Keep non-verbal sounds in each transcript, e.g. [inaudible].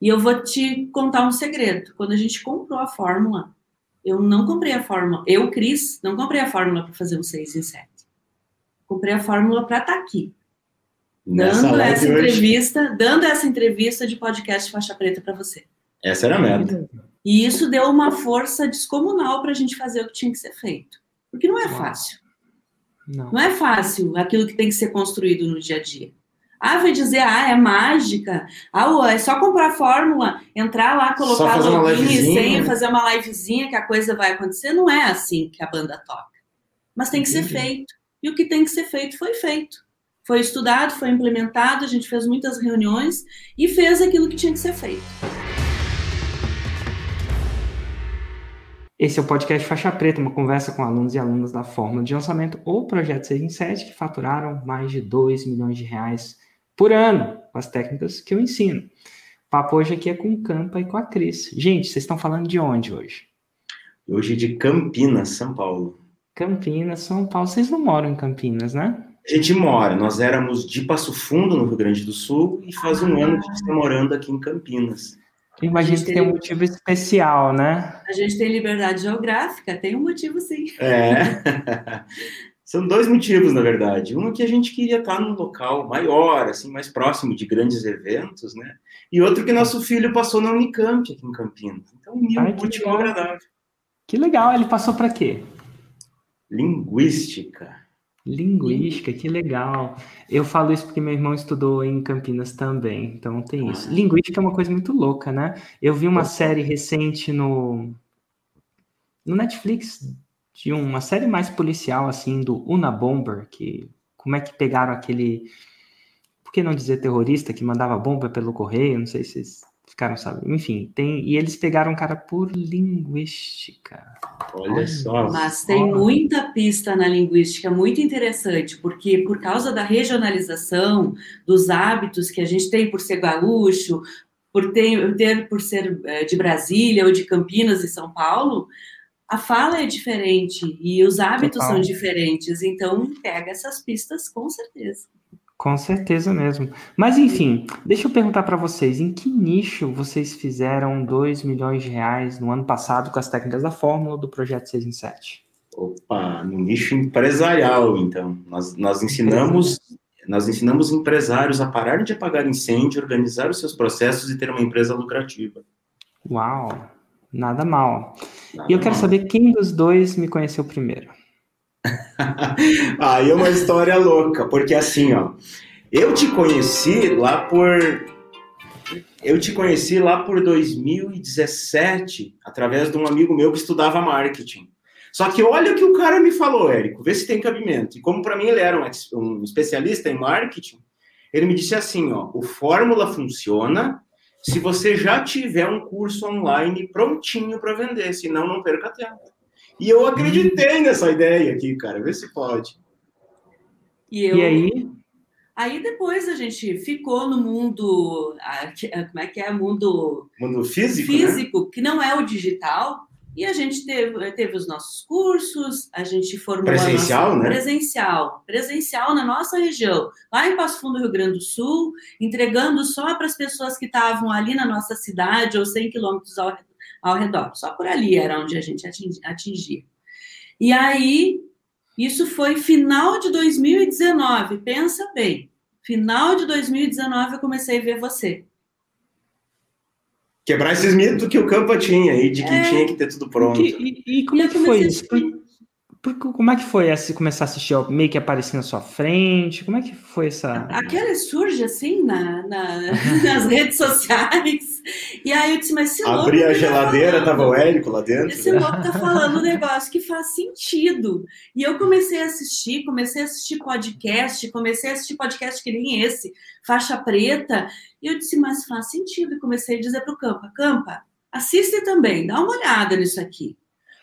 E eu vou te contar um segredo. Quando a gente comprou a fórmula, eu não comprei a fórmula. Eu, Cris, não comprei a fórmula para fazer um 6 em 7. Comprei a fórmula para estar tá aqui. Nessa dando essa entrevista, hoje. dando essa entrevista de podcast faixa preta para você. Essa era a meta. E isso deu uma força descomunal para a gente fazer o que tinha que ser feito. Porque não é fácil. Não. não é fácil aquilo que tem que ser construído no dia a dia. Ah, vai dizer, ah, é mágica. Ah, é só comprar a fórmula, entrar lá, colocar login e senha, fazer uma livezinha que a coisa vai acontecer. Não é assim que a banda toca. Mas tem que Entendi. ser feito. E o que tem que ser feito foi feito. Foi estudado, foi implementado, a gente fez muitas reuniões e fez aquilo que tinha que ser feito. Esse é o podcast Faixa Preta, uma conversa com alunos e alunas da Fórmula de Lançamento ou Projeto 6 em 7 que faturaram mais de 2 milhões de reais por ano com as técnicas que eu ensino. O papo hoje aqui é com o Campa e com a Cris. Gente, vocês estão falando de onde hoje? Hoje de Campinas, São Paulo. Campinas, São Paulo. Vocês não moram em Campinas, né? A gente mora. Nós éramos de Passo Fundo, no Rio Grande do Sul, e faz um ah. ano que a gente está morando aqui em Campinas. Imagina que tem um motivo especial, né? A gente tem liberdade geográfica, tem um motivo sim. É. [laughs] São dois motivos, na verdade. Um é que a gente queria estar num local maior, assim, mais próximo de grandes eventos, né? E outro que nosso filho passou na Unicamp aqui em Campinas. Então, uniu um útil agradável. Que legal. Ele passou para quê? Linguística. Linguística, que legal. Eu falo isso porque meu irmão estudou em Campinas também, então tem isso. Ah. Linguística é uma coisa muito louca, né? Eu vi uma série recente no, no Netflix de uma série mais policial, assim, do Una Bomber, que como é que pegaram aquele, por que não dizer terrorista, que mandava bomba pelo correio, não sei se vocês ficaram sabendo, enfim, tem, e eles pegaram um cara por linguística. Olha só. Mas tem muita pista na linguística, muito interessante, porque por causa da regionalização, dos hábitos que a gente tem por ser gaúcho, por ter, ter por ser eh, de Brasília ou de Campinas e São Paulo, a fala é diferente e os hábitos Total. são diferentes, então pega essas pistas com certeza. Com certeza mesmo. Mas enfim, deixa eu perguntar para vocês, em que nicho vocês fizeram 2 milhões de reais no ano passado com as técnicas da fórmula do projeto 6 em 7? Opa, no nicho empresarial, então. Nós, nós ensinamos nós ensinamos empresários a parar de apagar incêndio, organizar os seus processos e ter uma empresa lucrativa. Uau! Nada mal. E eu quero saber quem dos dois me conheceu primeiro. [laughs] Aí é uma história louca, porque assim, ó, eu te conheci lá por eu te conheci lá por 2017, através de um amigo meu que estudava marketing. Só que olha o que o cara me falou, Érico, vê se tem cabimento. E como para mim ele era um, um especialista em marketing, ele me disse assim, ó, o fórmula funciona se você já tiver um curso online prontinho para vender, senão não perca tempo. E eu acreditei nessa ideia aqui, cara, vê se pode. E, eu, e aí? Aí depois a gente ficou no mundo, como é que é, mundo, mundo físico, né? físico né? que não é o digital, e a gente teve, teve os nossos cursos, a gente formou presencial, nossa, né? Presencial, presencial na nossa região, lá em Passo Fundo, Rio Grande do Sul, entregando só para as pessoas que estavam ali na nossa cidade ou 100 quilômetros ao, ao redor. Só por ali era onde a gente atingia. E aí, isso foi final de 2019, pensa bem. Final de 2019 eu comecei a ver você quebrar esses mitos que o campo tinha aí, de que é, tinha que ter tudo pronto. E, e, e como é que foi isso? Como é que foi essa, começar a assistir meio que aparecer na sua frente? Como é que foi essa. Aquela surge assim na, na [laughs] nas redes sociais. E aí eu disse, mas esse louco. Abri a tá geladeira, tá tava o Érico lá dentro. Esse louco tá falando um [laughs] negócio que faz sentido. E eu comecei a assistir, comecei a assistir podcast, comecei a assistir podcast que nem esse, faixa preta. E eu disse, mas faz sentido. E comecei a dizer pro Campa, Campa, assiste também, dá uma olhada nisso aqui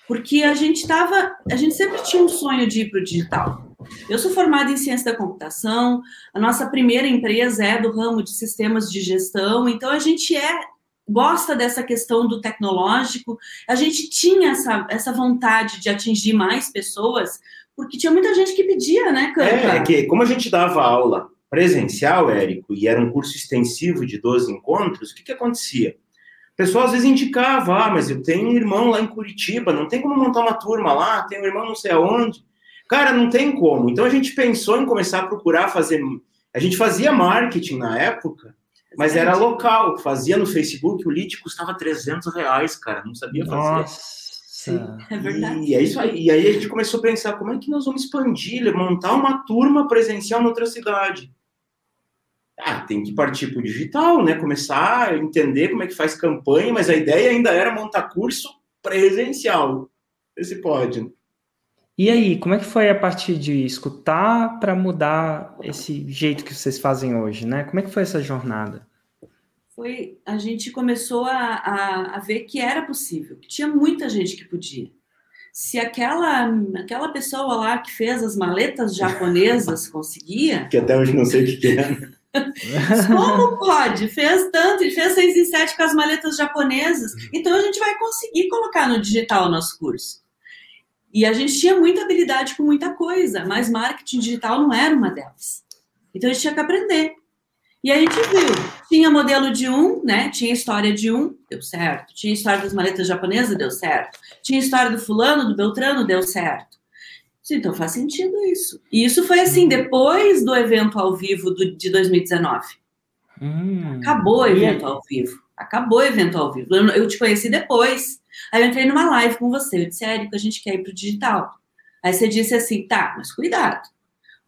porque a gente estava, a gente sempre tinha um sonho de ir para o digital. Eu sou formada em ciência da computação, a nossa primeira empresa é do ramo de sistemas de gestão, então a gente é gosta dessa questão do tecnológico, a gente tinha essa, essa vontade de atingir mais pessoas, porque tinha muita gente que pedia, né, Canta? É, que como a gente dava aula presencial, Érico, e era um curso extensivo de 12 encontros, o que, que acontecia? O pessoal às vezes indicava, ah, mas eu tenho um irmão lá em Curitiba, não tem como montar uma turma lá, tem um irmão não sei aonde. Cara, não tem como. Então a gente pensou em começar a procurar fazer. A gente fazia marketing na época, mas era local. Fazia no Facebook, o lead custava 300 reais, cara. Não sabia fazer. Nossa. Sim, é verdade. E é isso aí. E aí a gente começou a pensar como é que nós vamos expandir, montar uma turma presencial em outra cidade. Ah, tem que partir para o digital, né? Começar a entender como é que faz campanha, mas a ideia ainda era montar curso presencial. Esse pode. Né? E aí, como é que foi a partir de escutar para mudar esse jeito que vocês fazem hoje, né? Como é que foi essa jornada? foi a gente começou a, a, a, ver que era possível, que tinha muita gente que podia. Se aquela, aquela pessoa lá que fez as maletas japonesas [laughs] conseguia. Que até hoje não sei o que é. Como [laughs] pode? Fez tanto, ele fez 6 e 7 com as maletas japonesas. Então a gente vai conseguir colocar no digital o nosso curso. E a gente tinha muita habilidade com muita coisa, mas marketing digital não era uma delas. Então a gente tinha que aprender. E a gente viu, tinha modelo de um, né? Tinha história de um, deu certo. Tinha história das maletas japonesas, deu certo. Tinha história do fulano, do Beltrano, deu certo. Então faz sentido isso. E isso foi assim, depois do evento ao vivo do, de 2019. Hum, Acabou o evento ao vivo. Acabou o evento ao vivo. Eu, eu, te conheci depois. Aí eu entrei numa live com você. Eu disse, Érico, a gente quer ir pro digital. Aí você disse assim, tá, mas cuidado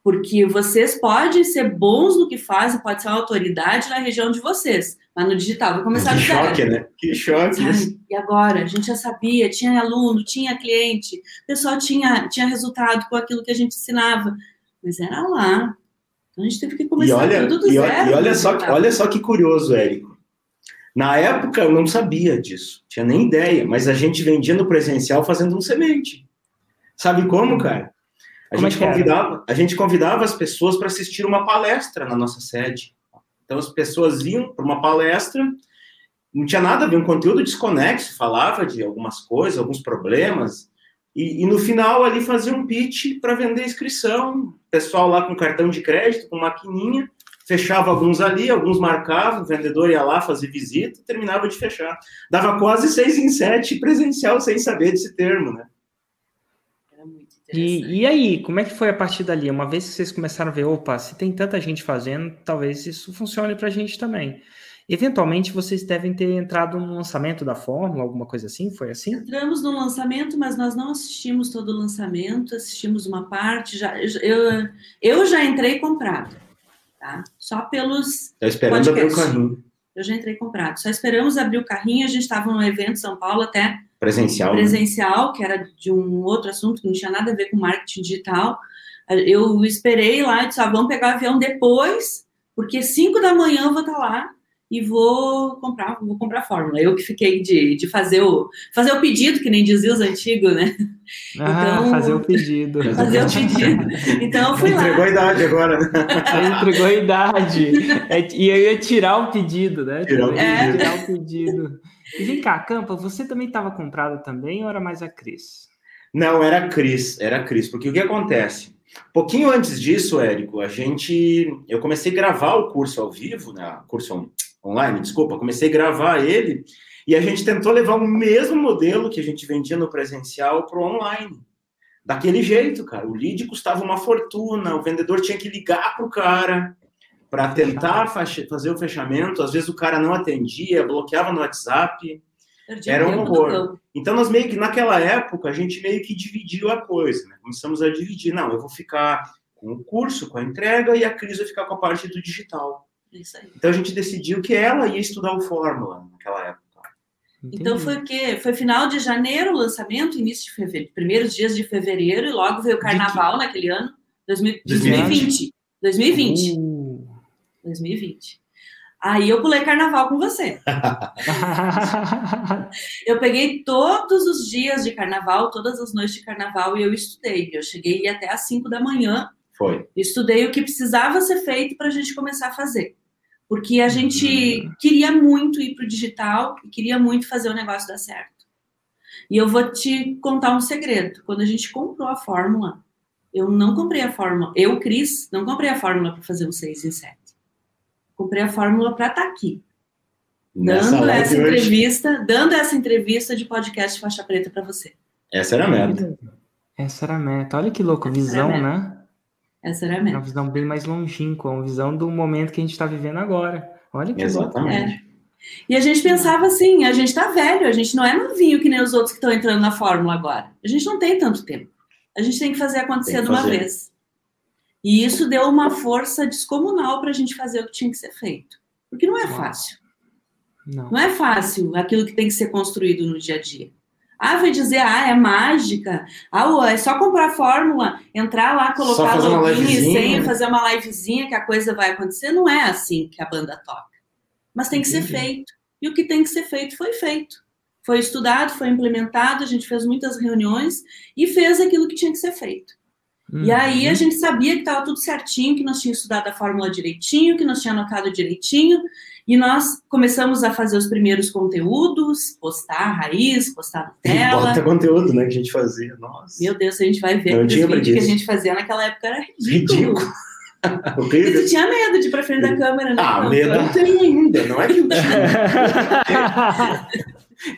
porque vocês podem ser bons no que fazem, pode ser uma autoridade na região de vocês, mas no digital vai começar que a choque, né? Que choque. Sabe? E agora? A gente já sabia, tinha aluno, tinha cliente, o pessoal tinha, tinha resultado com aquilo que a gente ensinava, mas era lá. Então a gente teve que começar e olha, tudo do e zero. E olha só, olha só que curioso, Érico. Na época eu não sabia disso, tinha nem ideia, mas a gente vendia no presencial fazendo um semente. Sabe como, cara? A gente, é convidava, a gente convidava as pessoas para assistir uma palestra na nossa sede. Então as pessoas iam para uma palestra, não tinha nada a ver, um conteúdo desconexo, falava de algumas coisas, alguns problemas, e, e no final ali fazia um pitch para vender inscrição, pessoal lá com cartão de crédito, com maquininha, fechava alguns ali, alguns marcavam, o vendedor ia lá fazer visita, terminava de fechar. Dava quase seis em sete presencial sem saber desse termo, né? E, e aí, como é que foi a partir dali? Uma vez que vocês começaram a ver, opa, se tem tanta gente fazendo, talvez isso funcione para a gente também. Eventualmente, vocês devem ter entrado no lançamento da Fórmula, alguma coisa assim? Foi assim? Entramos no lançamento, mas nós não assistimos todo o lançamento, assistimos uma parte. Já, eu, eu já entrei comprado, tá? Só pelos. Está esperando abrir o carrinho. Eu já entrei comprado. Só esperamos abrir o carrinho. A gente estava no evento em São Paulo até Presencial. Presencial, né? que era de um outro assunto que não tinha nada a ver com marketing digital. Eu esperei lá e disse: ah, vamos pegar o avião depois, porque 5 da manhã eu vou estar lá e vou comprar, vou comprar fórmula. Eu que fiquei de, de fazer o fazer o pedido, que nem dizia os antigos, né? Ah, então, fazer o pedido. Fazer o pedido. Então eu fui lá. Entregou a idade agora, né? [laughs] Entregou a idade. É, e eu ia tirar o pedido, né? Tirar o pedido. É. Tirar o pedido. E vem cá, Campa, você também estava comprado também ou era mais a Cris? Não, era a Cris, era a Cris, porque o que acontece? Pouquinho antes disso, Érico, a gente. Eu comecei a gravar o curso ao vivo, né? Curso online, desculpa, comecei a gravar ele e a gente tentou levar o mesmo modelo que a gente vendia no presencial para o online. Daquele jeito, cara. O lead custava uma fortuna, o vendedor tinha que ligar para o cara, para tentar fazer o fechamento. Às vezes o cara não atendia, bloqueava no WhatsApp. Era um horror. Então, nós meio que, naquela época, a gente meio que dividiu a coisa, né? Começamos a dividir. Não, eu vou ficar com o curso, com a entrega, e a Cris vai ficar com a parte do digital. Então, a gente decidiu que ela ia estudar o Fórmula naquela época. Então, foi o quê? Foi final de janeiro o lançamento, início de fevereiro, primeiros dias de fevereiro, e logo veio o carnaval naquele ano, 2020. 2020. Uh. 2020. Aí eu pulei carnaval com você. [laughs] eu peguei todos os dias de carnaval, todas as noites de carnaval e eu estudei. Eu cheguei até às 5 da manhã. Foi. Estudei o que precisava ser feito para a gente começar a fazer. Porque a gente uhum. queria muito ir para o digital e queria muito fazer o negócio dar certo. E eu vou te contar um segredo. Quando a gente comprou a fórmula, Eu não comprei a fórmula, eu, Cris, não comprei a fórmula para fazer um 6 em 7. Comprei a fórmula para estar tá aqui. Dando essa entrevista, hoje. dando essa entrevista de podcast faixa preta para você. Essa era a meta. Essa era a meta. Olha que louco, visão, né? Essa era a meta. Uma visão bem mais longínqua, uma visão do momento que a gente está vivendo agora. Olha que Exatamente. louco. É. E a gente pensava assim, a gente tá velho, a gente não é novinho que nem os outros que estão entrando na fórmula agora. A gente não tem tanto tempo. A gente tem que fazer acontecer que de uma vez. E isso deu uma força descomunal para a gente fazer o que tinha que ser feito. Porque não é fácil. Não. não é fácil aquilo que tem que ser construído no dia a dia. Ah, vai dizer, ah, é mágica. Ah, é só comprar a fórmula, entrar lá, colocar login e senha, fazer uma livezinha que a coisa vai acontecer. Não é assim que a banda toca. Mas tem que Entendi. ser feito. E o que tem que ser feito foi feito. Foi estudado, foi implementado, a gente fez muitas reuniões e fez aquilo que tinha que ser feito. Uhum. E aí a gente sabia que estava tudo certinho, que nós tínhamos estudado a fórmula direitinho, que nós tínhamos anotado direitinho, e nós começamos a fazer os primeiros conteúdos, postar raiz, postar [laughs] Nutella. Bota conteúdo, né, que a gente fazia, nossa. Meu Deus, a gente vai ver que os vídeos que a gente fazia naquela época era [laughs] ridículo. ridículo. [laughs] e tu tinha medo de ir pra frente da câmera, né? Ah, medo eu tenho ainda, não é que eu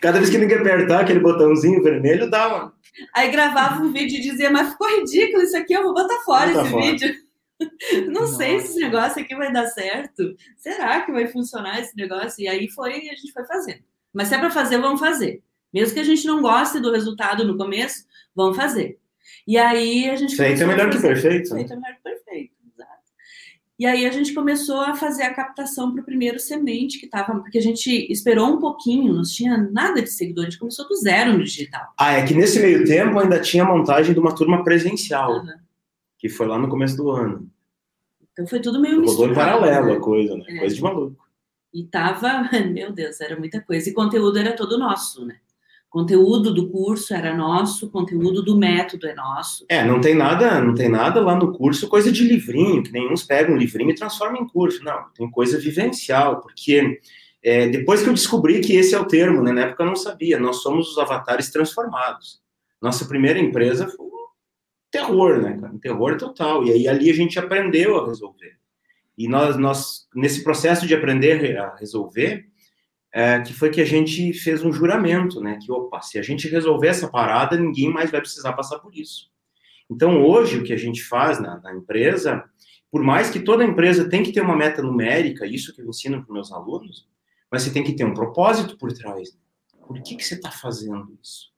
Cada vez que ninguém apertar aquele botãozinho vermelho, dá uma... Aí gravava um vídeo e dizia, mas ficou ridículo isso aqui, eu vou botar fora esse fora. vídeo. [laughs] Não Nossa. sei se esse negócio aqui vai dar certo. Será que vai funcionar esse negócio? E aí foi, a gente foi fazendo. Mas se é para fazer, vamos fazer. Mesmo que a gente não goste do resultado no começo, vamos fazer. E aí a gente. Feito é melhor que perfeito. Feito é melhor que. E aí a gente começou a fazer a captação para o primeiro semente que estava, porque a gente esperou um pouquinho, não tinha nada de seguidor, a gente começou do zero no digital. Ah, é que nesse meio tempo ainda tinha a montagem de uma turma presencial. Uhum que foi lá no começo do ano. Então foi tudo meio misturado. Rodou em paralelo né? a coisa, né? É. Coisa de maluco. E tava, [laughs] meu Deus, era muita coisa. E conteúdo era todo nosso, né? Conteúdo do curso era nosso, conteúdo do método é nosso. É, não tem nada, não tem nada lá no curso, coisa de livrinho, que nenhum pega um livrinho e transforma em curso. Não, tem coisa vivencial, porque é, depois que eu descobri que esse é o termo, né, na época eu não sabia, nós somos os avatares transformados. Nossa primeira empresa foi terror, né, cara? Um terror total. E aí ali a gente aprendeu a resolver. E nós, nós nesse processo de aprender a resolver, é, que foi que a gente fez um juramento, né? Que, opa, se a gente resolver essa parada, ninguém mais vai precisar passar por isso. Então, hoje, o que a gente faz na, na empresa, por mais que toda empresa tem que ter uma meta numérica, isso que eu ensino para meus alunos, mas você tem que ter um propósito por trás. Por que, que você está fazendo isso?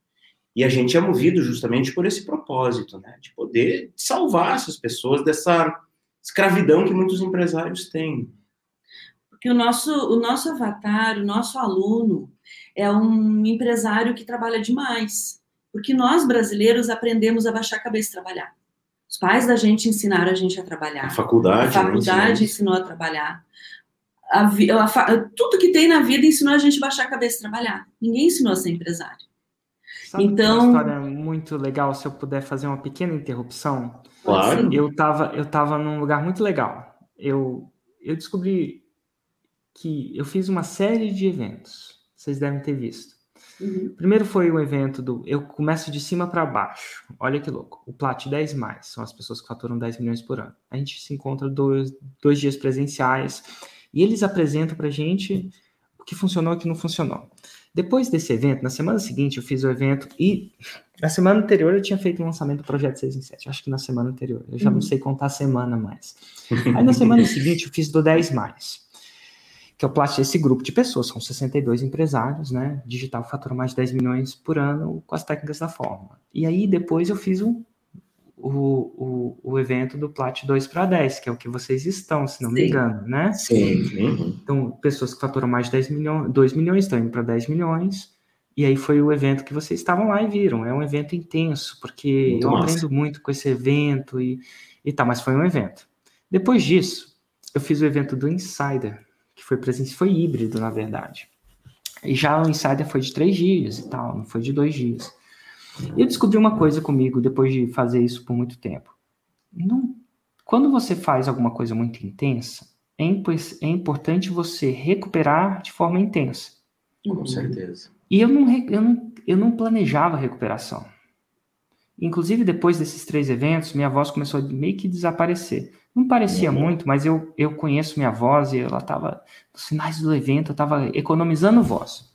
E a gente é movido justamente por esse propósito, né? De poder salvar essas pessoas dessa escravidão que muitos empresários têm. Porque o nosso, o nosso avatar, o nosso aluno, é um empresário que trabalha demais. Porque nós, brasileiros, aprendemos a baixar a cabeça e trabalhar. Os pais da gente ensinaram a gente a trabalhar. A faculdade. A né, faculdade né? ensinou a trabalhar. A, a, a, tudo que tem na vida ensinou a gente a baixar a cabeça e trabalhar. Ninguém ensinou a ser empresário. Sabe então, uma história muito legal, se eu puder fazer uma pequena interrupção. Claro. Eu estava eu tava num lugar muito legal. Eu, eu descobri que eu fiz uma série de eventos. Vocês devem ter visto. Uhum. Primeiro foi o evento do. Eu começo de cima para baixo. Olha que louco. O Plat 10 mais são as pessoas que faturam 10 milhões por ano. A gente se encontra dois, dois dias presenciais e eles apresentam para gente o que funcionou e o que não funcionou. Depois desse evento, na semana seguinte, eu fiz o evento e na semana anterior eu tinha feito o lançamento do projeto 6 em 7. Acho que na semana anterior. Eu já uhum. não sei contar a semana mais. Aí na semana seguinte eu fiz do 10 mais. Que é o plástico esse grupo de pessoas, são 62 empresários, né? Digital fatura mais de 10 milhões por ano com as técnicas da forma. E aí depois eu fiz um o, o, o evento do Plat 2 para 10, que é o que vocês estão, se não Sim. me engano, né? Sim. Então, pessoas que faturam mais de 10 milhões, 2 milhões estão indo para 10 milhões. E aí foi o evento que vocês estavam lá e viram. É um evento intenso, porque muito eu massa. aprendo muito com esse evento e, e tal, mas foi um evento. Depois disso, eu fiz o evento do Insider, foi presencial, foi híbrido, na verdade. E já o Insider foi de três dias e tal, não foi de dois dias. Eu descobri uma coisa comigo depois de fazer isso por muito tempo. Não, quando você faz alguma coisa muito intensa, é, é importante você recuperar de forma intensa. Com certeza. E eu não, eu não, eu não planejava recuperação. Inclusive, depois desses três eventos, minha voz começou a meio que desaparecer. Não parecia uhum. muito, mas eu, eu conheço minha voz e ela estava, nos finais do evento, eu estava economizando voz.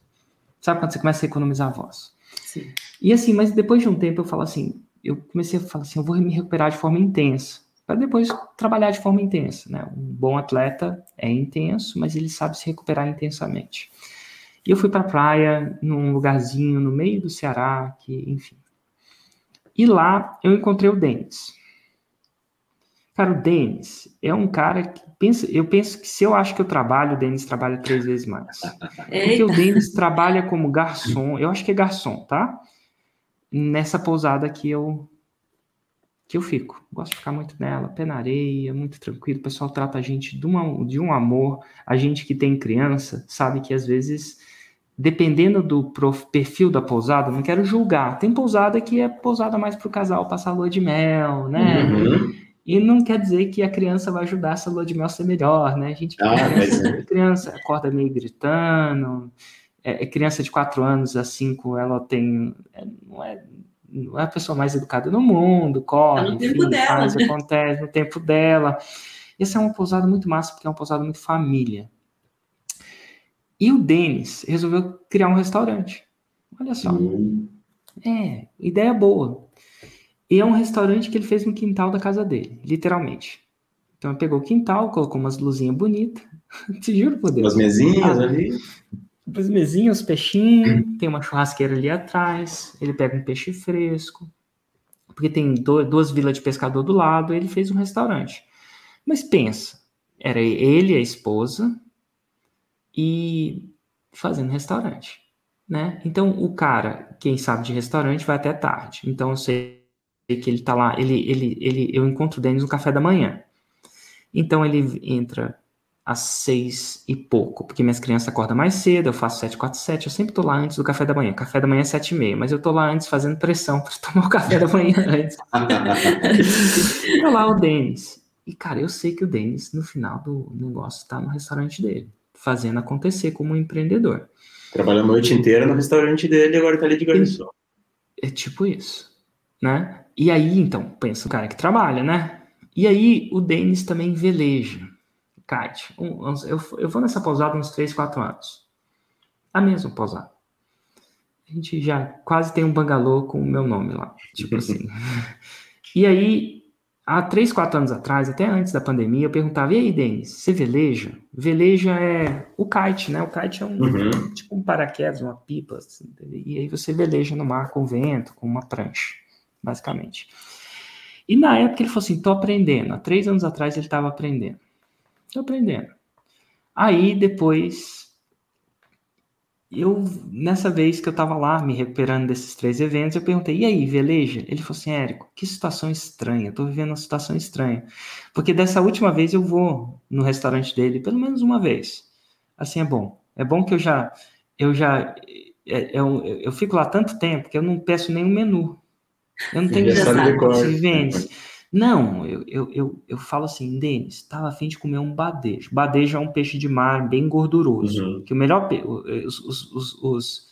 Sabe quando você começa a economizar a voz? Sim. E assim, mas depois de um tempo eu falo assim, eu comecei a falar assim, eu vou me recuperar de forma intensa, para depois trabalhar de forma intensa, né? Um bom atleta é intenso, mas ele sabe se recuperar intensamente. E eu fui para a praia, num lugarzinho no meio do Ceará, que, enfim. E lá eu encontrei o Denis. Cara, o Denis é um cara que pensa, eu penso que se eu acho que eu trabalho, o Denis trabalha três vezes mais. Porque o Denis trabalha como garçom, eu acho que é garçom, tá? Nessa pousada que eu que eu fico. Gosto de ficar muito nela, pé na areia, muito tranquilo. O pessoal trata a gente de, uma, de um amor. A gente que tem criança sabe que às vezes dependendo do perfil da pousada, não quero julgar. Tem pousada que é pousada mais para o casal passar lua de mel, né? Uhum. E não quer dizer que a criança vai ajudar essa lua de mel a ser melhor, né? A gente ah, criança, é. criança acorda meio gritando, é, é, criança de quatro anos a cinco, ela tem é, não é não é a pessoa mais educada no mundo, corre, no enfim, faz, né? acontece no tempo dela. Essa é uma pousada muito massa porque é uma pousada muito família. E o Denis resolveu criar um restaurante. Olha só. Uhum. É, ideia boa. E é um restaurante que ele fez no quintal da casa dele, literalmente. Então ele pegou o quintal, colocou umas luzinhas bonitas. [laughs] Te juro por Deus. Umas mesinhas ah, ali. Umas mesinhas, os peixinhos, tem uma churrasqueira ali atrás. Ele pega um peixe fresco. Porque tem duas vilas de pescador do lado, ele fez um restaurante. Mas pensa, era ele, a esposa, e fazendo restaurante, né? Então o cara, quem sabe de restaurante, vai até tarde. Então eu sei que ele tá lá, ele, ele, ele, eu encontro o Denis no café da manhã. Então ele entra às seis e pouco, porque minhas crianças acordam mais cedo, eu faço sete, quatro, sete, eu sempre tô lá antes do café da manhã. Café da manhã é sete e meia, mas eu tô lá antes fazendo pressão para tomar o café da manhã [laughs] antes. tá lá o Denis. E, cara, eu sei que o Denis, no final do negócio, tá no restaurante dele fazendo acontecer como um empreendedor. Trabalha a noite inteira no restaurante dele e agora tá ali de garçom. É tipo isso, né? E aí, então, pensa o cara que trabalha, né? E aí, o Denis também veleja. Kate, eu, eu vou nessa pousada uns 3, 4 anos. A mesma pousada. A gente já quase tem um bangalô com o meu nome lá. Tipo [laughs] assim. e aí, há três, quatro anos atrás, até antes da pandemia, eu perguntava, e aí, Denis, você veleja? Veleja é o kite, né? O kite é um uhum. tipo um paraquedas, uma pipa, assim, e aí você veleja no mar com vento, com uma prancha, basicamente. E na época ele falou assim, tô aprendendo. Há três anos atrás ele estava aprendendo. Tô aprendendo. Aí depois eu, nessa vez que eu tava lá, me recuperando desses três eventos, eu perguntei, e aí, veleja? Ele falou assim, Érico, que situação estranha, eu tô vivendo uma situação estranha. Porque dessa última vez eu vou no restaurante dele, pelo menos uma vez. Assim é bom. É bom que eu já, eu já, é, eu, eu fico lá tanto tempo que eu não peço nenhum menu. Eu não tenho que vende. Não, eu, eu, eu, eu falo assim, Denis, estava afim de comer um badejo. Badejo é um peixe de mar bem gorduroso. Uhum. Que o melhor os, os, os, os,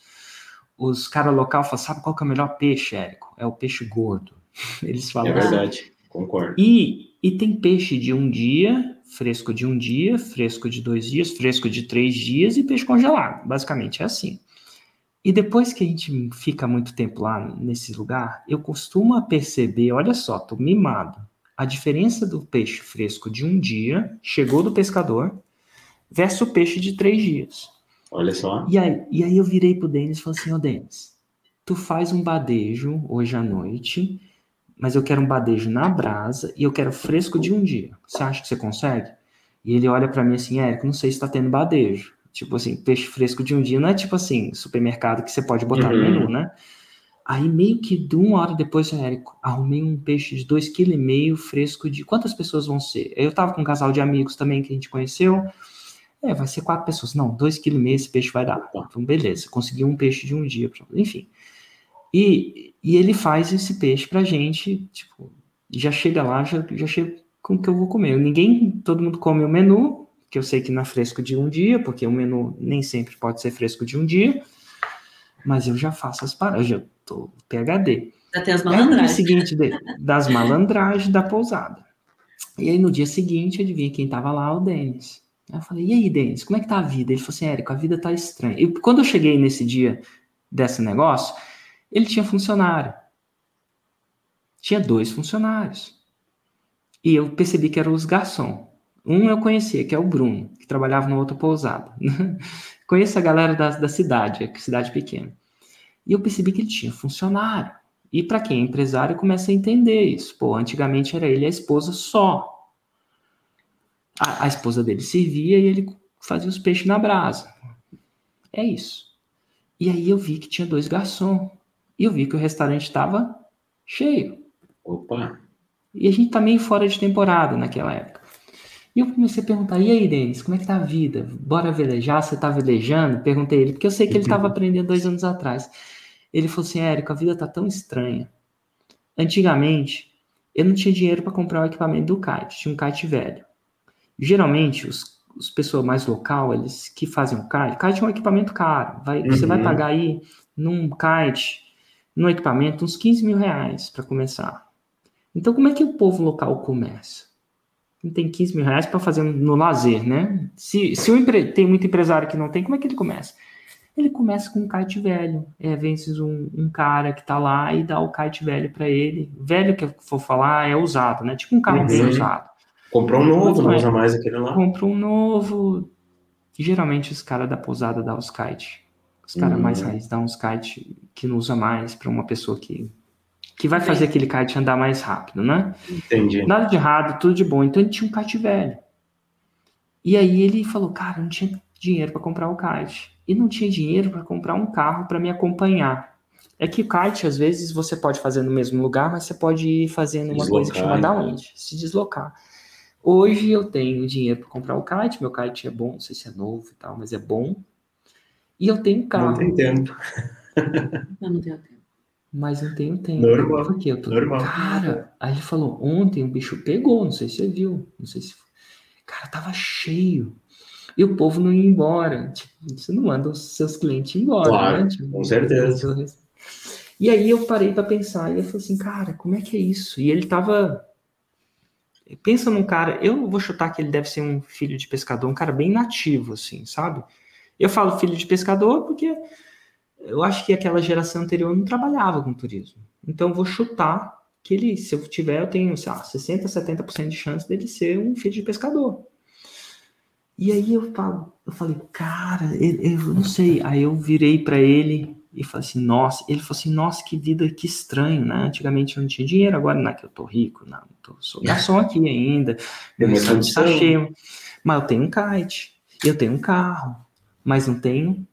os caras local falam, sabe qual que é o melhor peixe, Érico? É o peixe gordo. [laughs] Eles falam. É verdade, assim. concordo. E, e tem peixe de um dia, fresco de um dia, fresco de dois dias, fresco de três dias e peixe congelado. Basicamente é assim. E depois que a gente fica muito tempo lá nesse lugar, eu costumo perceber, olha só, tô mimado, a diferença do peixe fresco de um dia, chegou do pescador, versus o peixe de três dias. Olha só. E aí, e aí eu virei pro Denis e falei assim, ô Denis, tu faz um badejo hoje à noite, mas eu quero um badejo na brasa e eu quero fresco de um dia. Você acha que você consegue? E ele olha para mim assim, Érico, não sei se tá tendo badejo. Tipo assim, peixe fresco de um dia não é tipo assim, supermercado que você pode botar uhum. no menu, né? Aí meio que de uma hora depois, Érico, arrumei um peixe de dois kg e meio fresco de quantas pessoas vão ser? Eu tava com um casal de amigos também que a gente conheceu. É, vai ser quatro pessoas. Não, dois kg e meio esse peixe vai dar. Então, beleza, consegui um peixe de um dia, enfim. E, e ele faz esse peixe pra gente, tipo, já chega lá, já, já chega com o que eu vou comer. Ninguém, todo mundo come o menu, que eu sei que não é fresco de um dia, porque o menu nem sempre pode ser fresco de um dia, mas eu já faço as paradas, já tô PHD. Já tem as Aí no dia malandragens. seguinte, de- das malandragens da pousada. E aí no dia seguinte, adivinha quem tava lá? O Denis. Aí eu falei, e aí, Denis, como é que tá a vida? Ele falou assim, Érico, a vida tá estranha. E quando eu cheguei nesse dia desse negócio, ele tinha funcionário. Tinha dois funcionários. E eu percebi que eram os garçom. Um eu conhecia, que é o Bruno, que trabalhava numa outra pousada. [laughs] Conheço a galera da, da cidade, é cidade pequena. E eu percebi que ele tinha funcionário. E para quem é empresário começa a entender isso. Pô, antigamente era ele e a esposa só. A, a esposa dele servia e ele fazia os peixes na brasa. É isso. E aí eu vi que tinha dois garçons. E eu vi que o restaurante estava cheio. Opa. E a gente tá meio fora de temporada naquela época. E eu comecei a perguntar, e aí, Denis, como é que tá a vida? Bora velejar? Você tá velejando? Perguntei ele, porque eu sei que ele estava aprendendo dois anos atrás. Ele falou assim, Érico, a vida tá tão estranha. Antigamente, eu não tinha dinheiro para comprar o equipamento do kite, tinha um kite velho. Geralmente, os, os pessoas mais local, eles que fazem o kite, kite é um equipamento caro. Vai, Você vai Uhum. pagar aí num kite, num equipamento, uns 15 mil reais para começar. Então, como é que o povo local começa? Não tem 15 mil reais para fazer no lazer, né? Se, se o empre... tem muito empresário que não tem, como é que ele começa? Ele começa com um kite velho. É, vence um, um cara que tá lá e dá o kite velho para ele. Velho que eu for falar é usado, né? Tipo um carro bem Uhum. usado. Comprou um novo, não usa mais aquele lá. Compra um novo. Geralmente os caras da pousada dão os kite. Os caras Uhum. mais raiz dão uns kite que não usa mais para uma pessoa que, que vai fazer aquele kite andar mais rápido, né? Entendi. Nada de errado, tudo de bom. Então ele tinha um kite velho. E aí ele falou, cara, não tinha dinheiro para comprar o kite. E não tinha dinheiro para comprar um carro para me acompanhar. É que o kite, às vezes, você pode fazer no mesmo lugar, mas você pode ir fazendo uma coisa que chama Deslocar, né? downwind, se deslocar. Hoje eu tenho dinheiro para comprar o kite, meu kite é bom, não sei se é novo e tal, mas é bom. E eu tenho um carro, Não tem tempo. Eu não tenho tempo. Mas não tenho tempo. Normal, Por quê? Eu tô... normal. Cara, aí ele falou, ontem o bicho pegou, não sei se você viu, não sei se... Cara, tava cheio. E o povo não ia embora. Tipo, você não manda os seus clientes embora, Claro, né? Tipo, com certeza. E aí eu parei para pensar, e eu falei assim, cara, como é que é isso? E ele tava... Pensa num cara, eu vou chutar que ele deve ser um filho de pescador, um cara bem nativo, assim, sabe? Eu falo filho de pescador porque eu acho que aquela geração anterior não trabalhava com turismo. Então vou chutar que ele, se eu tiver, eu tenho, sei lá, 60, 70% de chance dele ser um filho de pescador. E aí eu falo, eu falei, cara, eu, eu não sei. Aí eu virei para ele e falei assim, nossa, ele falou assim, nossa, que vida, que estranho, né? Antigamente eu não tinha dinheiro, agora não é que eu tô rico, não, tô, sou garçom aqui ainda, [laughs] meu restaurante está condição. cheio, mas eu tenho um kite, eu tenho um carro, mas não tenho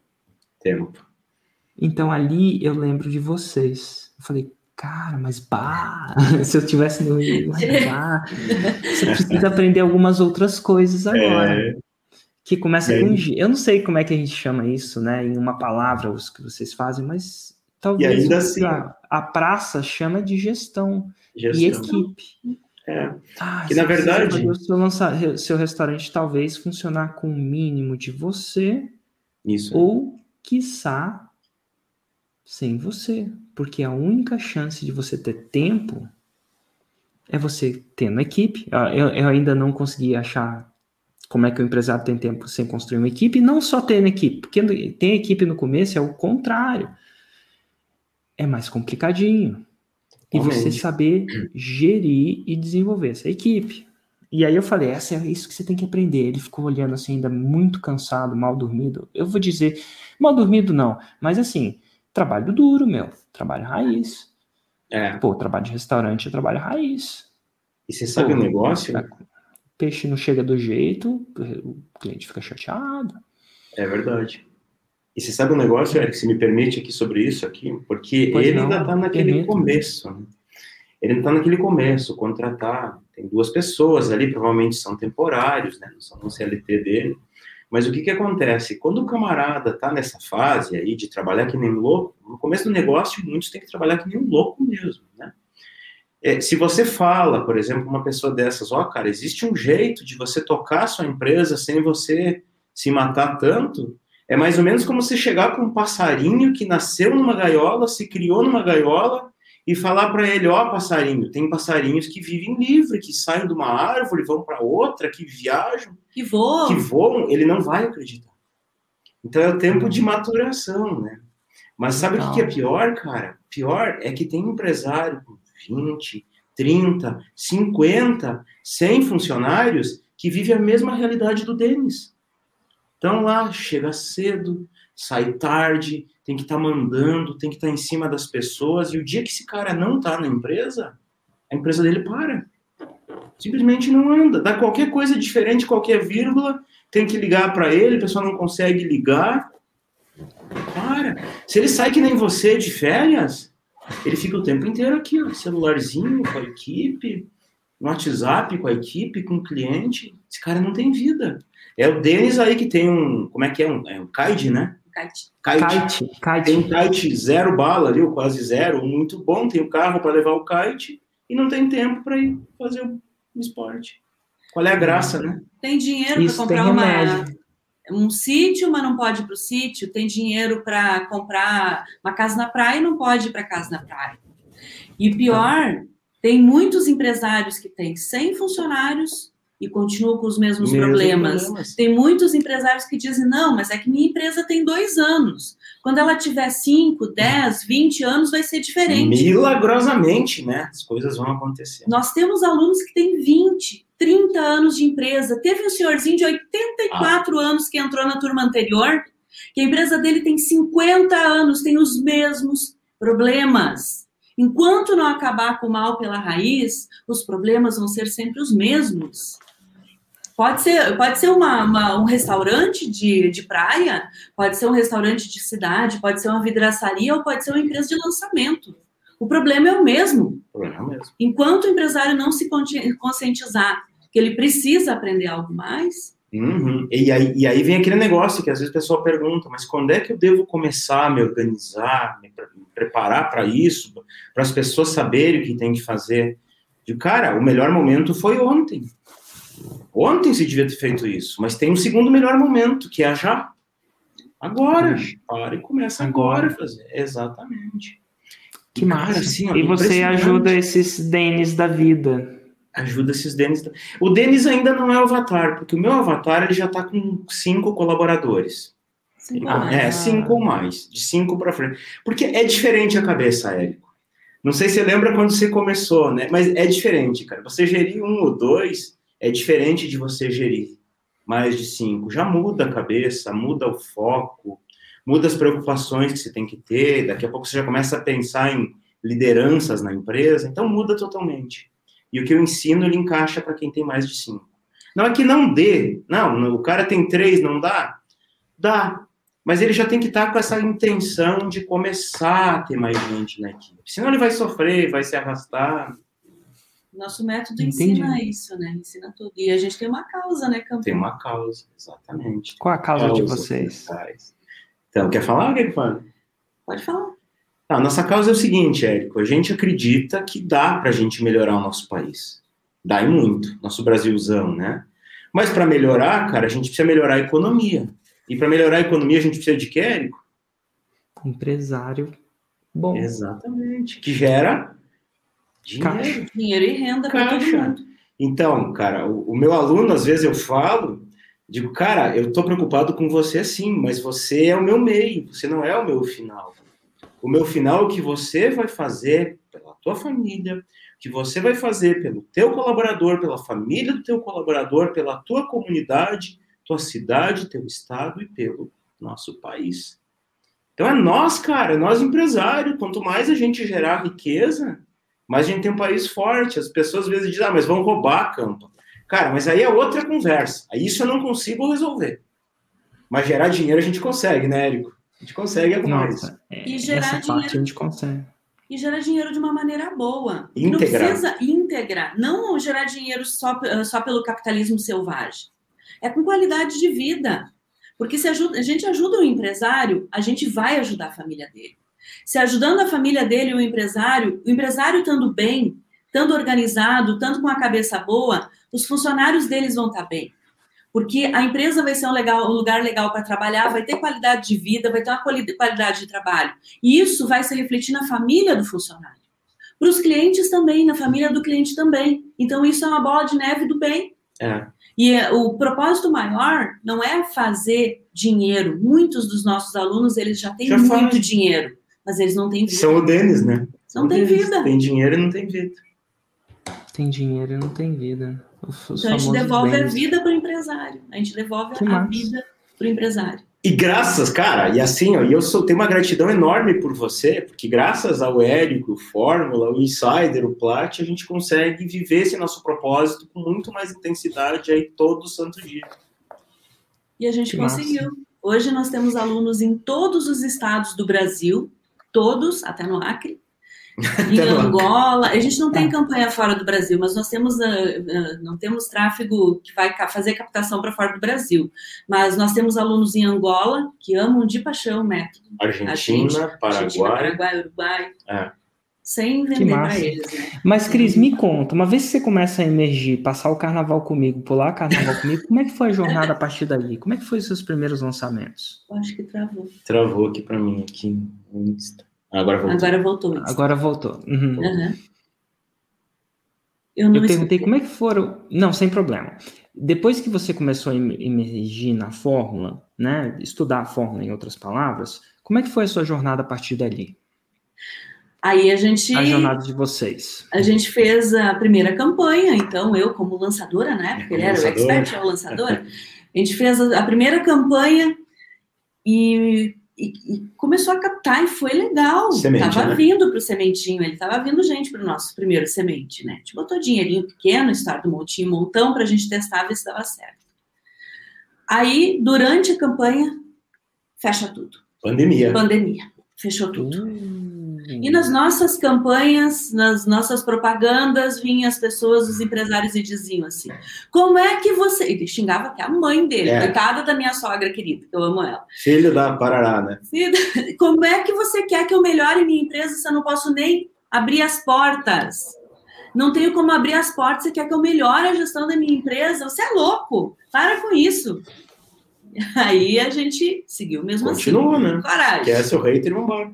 Tempo. Então ali eu lembro de vocês. Eu falei, cara, mas bah, [laughs] se eu tivesse no Rio, bah, você precisa aprender algumas outras coisas agora. É, Que começa E com? G. Eu não sei como é que a gente chama isso, né? Em uma palavra, os que vocês fazem, mas talvez E ainda assim- a, a praça chama de gestão, e gestão. equipe. É. Ah, Que, na verdade- O seu, lança- seu restaurante talvez funcionar com o mínimo de você Isso. ou, quiçá, sem você. Porque a única chance de você ter tempo é você tendo equipe. Ah, Eu, eu ainda não consegui achar como é que o empresário tem tempo sem construir uma equipe, e não só tendo equipe, porque tem equipe no começo é o contrário. É mais complicadinho. E você saber gerir e desenvolver essa equipe. E aí eu falei, essa é isso que você tem que aprender. Ele ficou olhando assim, ainda muito cansado, mal dormido. Eu vou dizer, mal dormido não, mas assim, trabalho duro, meu, trabalho raiz. É. Pô, trabalho de restaurante é trabalho raiz. E você sabe o negócio? Peixe não chega do jeito, o cliente fica chateado. É verdade. E você sabe um negócio, Eric, se me permite aqui sobre isso aqui, porque Pois ele não, ainda está naquele permito. começo. né? Ele está naquele começo, contratar, tem duas pessoas ali, provavelmente são temporários, né? Não são no CLT dele. Mas o que que acontece? Quando o camarada está nessa fase aí de trabalhar que nem louco, no começo do negócio, muitos têm que trabalhar que nem um louco mesmo, né? É, se você fala, por exemplo, uma pessoa dessas, ó, cara, existe um jeito de você tocar a sua empresa sem você se matar tanto, é mais ou menos como você chegar com um passarinho que nasceu numa gaiola, se criou numa gaiola e falar para ele, ó, oh, passarinho, tem passarinhos que vivem livre, que saem de uma árvore, vão para outra, que viajam, que voam. que voam, ele não vai acreditar. Então é o tempo de maturação, né? Mas sabe o que é pior, cara? Pior é que tem empresário com 20, 30, 50, 100 funcionários que vive a mesma realidade do Denis. Então lá, chega cedo, sai tarde, tem que estar tá mandando, tem que estar tá em cima das pessoas, e o dia que esse cara não está na empresa, a empresa dele para. Simplesmente não anda. Dá qualquer coisa diferente, qualquer vírgula, tem que ligar para ele, a pessoa não consegue ligar. Para. Se ele sai que nem você de férias, ele fica o tempo inteiro aqui, ó, celularzinho com a equipe, no WhatsApp com a equipe, com o cliente. Esse cara não tem vida. É o Denis aí que tem um. Como é que é? Um, é um kite, né? Kite. Kite. kite. Tem um kite zero bala ali, ou quase zero, muito bom. Tem o carro para levar o kite e não tem tempo para ir fazer o esporte. Qual é a graça, né? Tem dinheiro para comprar uma, um sítio, mas não pode ir para o sítio. Tem dinheiro para comprar uma casa na praia e não pode ir para casa na praia. E pior, tem muitos empresários que têm 100 funcionários e continuam com os mesmos Mesmo problemas. problemas. Tem muitos empresários que dizem, não, mas é que minha empresa tem dois anos. Quando ela tiver 5, 10, 20 anos, vai ser diferente. Milagrosamente, né? As coisas vão acontecer. Nós temos alunos que têm 20, 30 anos de empresa. Teve um senhorzinho de 84 ah. anos que entrou na turma anterior, que a empresa dele tem 50 anos, tem os mesmos problemas. Enquanto não acabar com o mal pela raiz, os problemas vão ser sempre os mesmos. Pode ser, pode ser uma, uma, um restaurante de, de praia, pode ser um restaurante de cidade, pode ser uma vidraçaria ou pode ser uma empresa de lançamento. O problema é o mesmo. O problema é o mesmo. Enquanto o empresário não se conscientizar que ele precisa aprender algo mais. Uhum. E, aí, e aí vem aquele negócio que às vezes o pessoal pergunta, mas quando é que eu devo começar a me organizar, me preparar para isso, para as pessoas saberem o que tem que fazer? De cara, o melhor momento foi ontem. Ontem se devia ter feito isso, mas tem um segundo melhor momento, que é já. Agora. Para e começa agora a fazer. Exatamente. Que massa. Assim, ó, e você ajuda esses Denis da vida. Ajuda esses Denis. Da... O Denis ainda não é o avatar, porque o meu avatar ele já está com cinco colaboradores. Cinco ah, é, cinco ou mais. De cinco para frente. Porque é diferente a cabeça, Érico. Não sei se você lembra quando você começou, né? Mas é diferente, cara. Você gerir um ou dois é diferente de você gerir mais de cinco. Já muda a cabeça, muda o foco, muda as preocupações que você tem que ter. Daqui a pouco você já começa a pensar em lideranças na empresa, então muda totalmente. E o que eu ensino, ele encaixa para quem tem mais de cinco. Não é que não dê, não, o cara tem três, não dá? Dá, mas ele já tem que estar tá com essa intenção de começar a ter mais gente na equipe. Senão ele vai sofrer, vai se arrastar. Nosso método Entendi. ensina isso, né? Ensina tudo. E a gente tem uma causa, né, Campo? Tem uma causa, exatamente. Qual a causa, causa de vocês? Então, quer falar, falar? Pode falar. A nossa causa é o seguinte, Érico. A gente acredita que dá para a gente melhorar o nosso país. Dá e muito. Nosso Brasilzão, né? Mas para melhorar, cara, a gente precisa melhorar a economia. E para melhorar a economia, a gente precisa de quê, Érico? Empresário bom. Exatamente. Que gera Dinheiro. Dinheiro e renda para todo mundo. Então, cara, o, o, meu aluno, às vezes eu falo, digo, cara, eu tô preocupado com você sim, mas você é o meu meio, você não é o meu final. O meu final é o que você vai fazer pela tua família, o que você vai fazer pelo teu colaborador, pela família do teu colaborador, pela tua comunidade, tua cidade, teu estado e pelo nosso país. Então é nós, cara, é nós empresários. Quanto mais a gente gerar riqueza, mas a gente tem um país forte. As pessoas às vezes dizem, ah, mas vão roubar a campa. Cara, mas aí é outra conversa. Aí isso eu não consigo resolver. Mas gerar dinheiro a gente consegue, né, Érico? A gente consegue algumas. Nossa, é, e gerar essa dinheiro... parte a gente consegue. E gerar dinheiro de uma maneira boa. Integrar. Não precisa integrar. Não gerar dinheiro só, só pelo capitalismo selvagem. É com qualidade de vida. Porque se ajuda, a gente ajuda o empresário, a gente vai ajudar a família dele se ajudando a família dele, o empresário, o empresário estando bem, estando organizado, estando com a cabeça boa, os funcionários deles vão estar bem. Porque a empresa vai ser um, legal, um lugar legal para trabalhar, vai ter qualidade de vida, vai ter uma qualidade de trabalho. E isso vai se refletir na família do funcionário. para os clientes também, na família do cliente também. Então, isso é uma bola de neve do bem. É. E é, o propósito maior não é fazer dinheiro. Muitos dos nossos alunos, eles já têm Já muito faz. dinheiro, mas eles não têm vida. São o Denis, né? Não tem Denis. vida. Tem dinheiro e não tem vida. Tem dinheiro e não tem vida. Os, Então, a gente devolve a vida para o empresário. A gente devolve Que a massa. vida para o empresário. E graças, cara, e assim, ó, e eu sou, tenho uma gratidão enorme por você, porque graças ao Érico, o Fórmula, o Insider, o Plat, a gente consegue viver esse nosso propósito com muito mais intensidade aí todo santo dia. E a gente Que conseguiu. Hoje nós temos alunos em todos os estados do Brasil, todos, até no Acre, [laughs] em. Angola. A gente não tem É. campanha fora do Brasil, mas nós temos, ah, ah, não temos tráfego que vai ca- fazer captação para fora do Brasil. Mas nós temos alunos em Angola que amam de paixão o método. Argentina, Argentina, Paraguai. Paraguai, Uruguai. É. Sem vender para eles, né? Mas, Cris, me conta, uma vez que você começa a emergir, passar o carnaval comigo, pular o carnaval comigo, como é que foi a jornada a partir dali? Como é que foi os seus primeiros lançamentos? Eu acho que travou. Travou aqui pra mim, aqui Insta. Agora voltou. Agora voltou isso. Agora voltou. Uhum. Aham. Eu não Eu perguntei escutei. como é que foram. Não, sem problema. Depois que você começou a em- emergir na fórmula, né? Estudar a fórmula, em outras palavras, como é que foi a sua jornada a partir dali? Aí a gente. A jornada de vocês. A gente fez a primeira campanha, então eu, como lançadora, né? Porque ele era o expert, eu lançadora. A gente fez a, a primeira campanha e, e- e começou a captar e foi legal. Semente, tava né? vindo pro sementinho, ele tava vindo gente pro nosso primeiro semente, né? A gente botou dinheirinho pequeno, história do montinho, montão, pra gente testar, ver se dava certo. Aí, durante a campanha, fecha tudo. Pandemia. Pandemia. Fechou tudo. Hum. E nas nossas campanhas, nas nossas propagandas, vinham as pessoas, os empresários e diziam assim: como é que você. Ele xingava até a mãe dele, É. coitada da minha sogra querida, que eu amo ela. Filho da Parará, né? [laughs] Como é que você quer que eu melhore minha empresa se eu não posso nem abrir as portas? Não tenho como abrir as portas, você quer que eu melhore a gestão da minha empresa? Você é louco, para com isso. [laughs] Aí a gente seguiu mesmo Continua, assim. né? Coragem. Quer seu hater, vambora.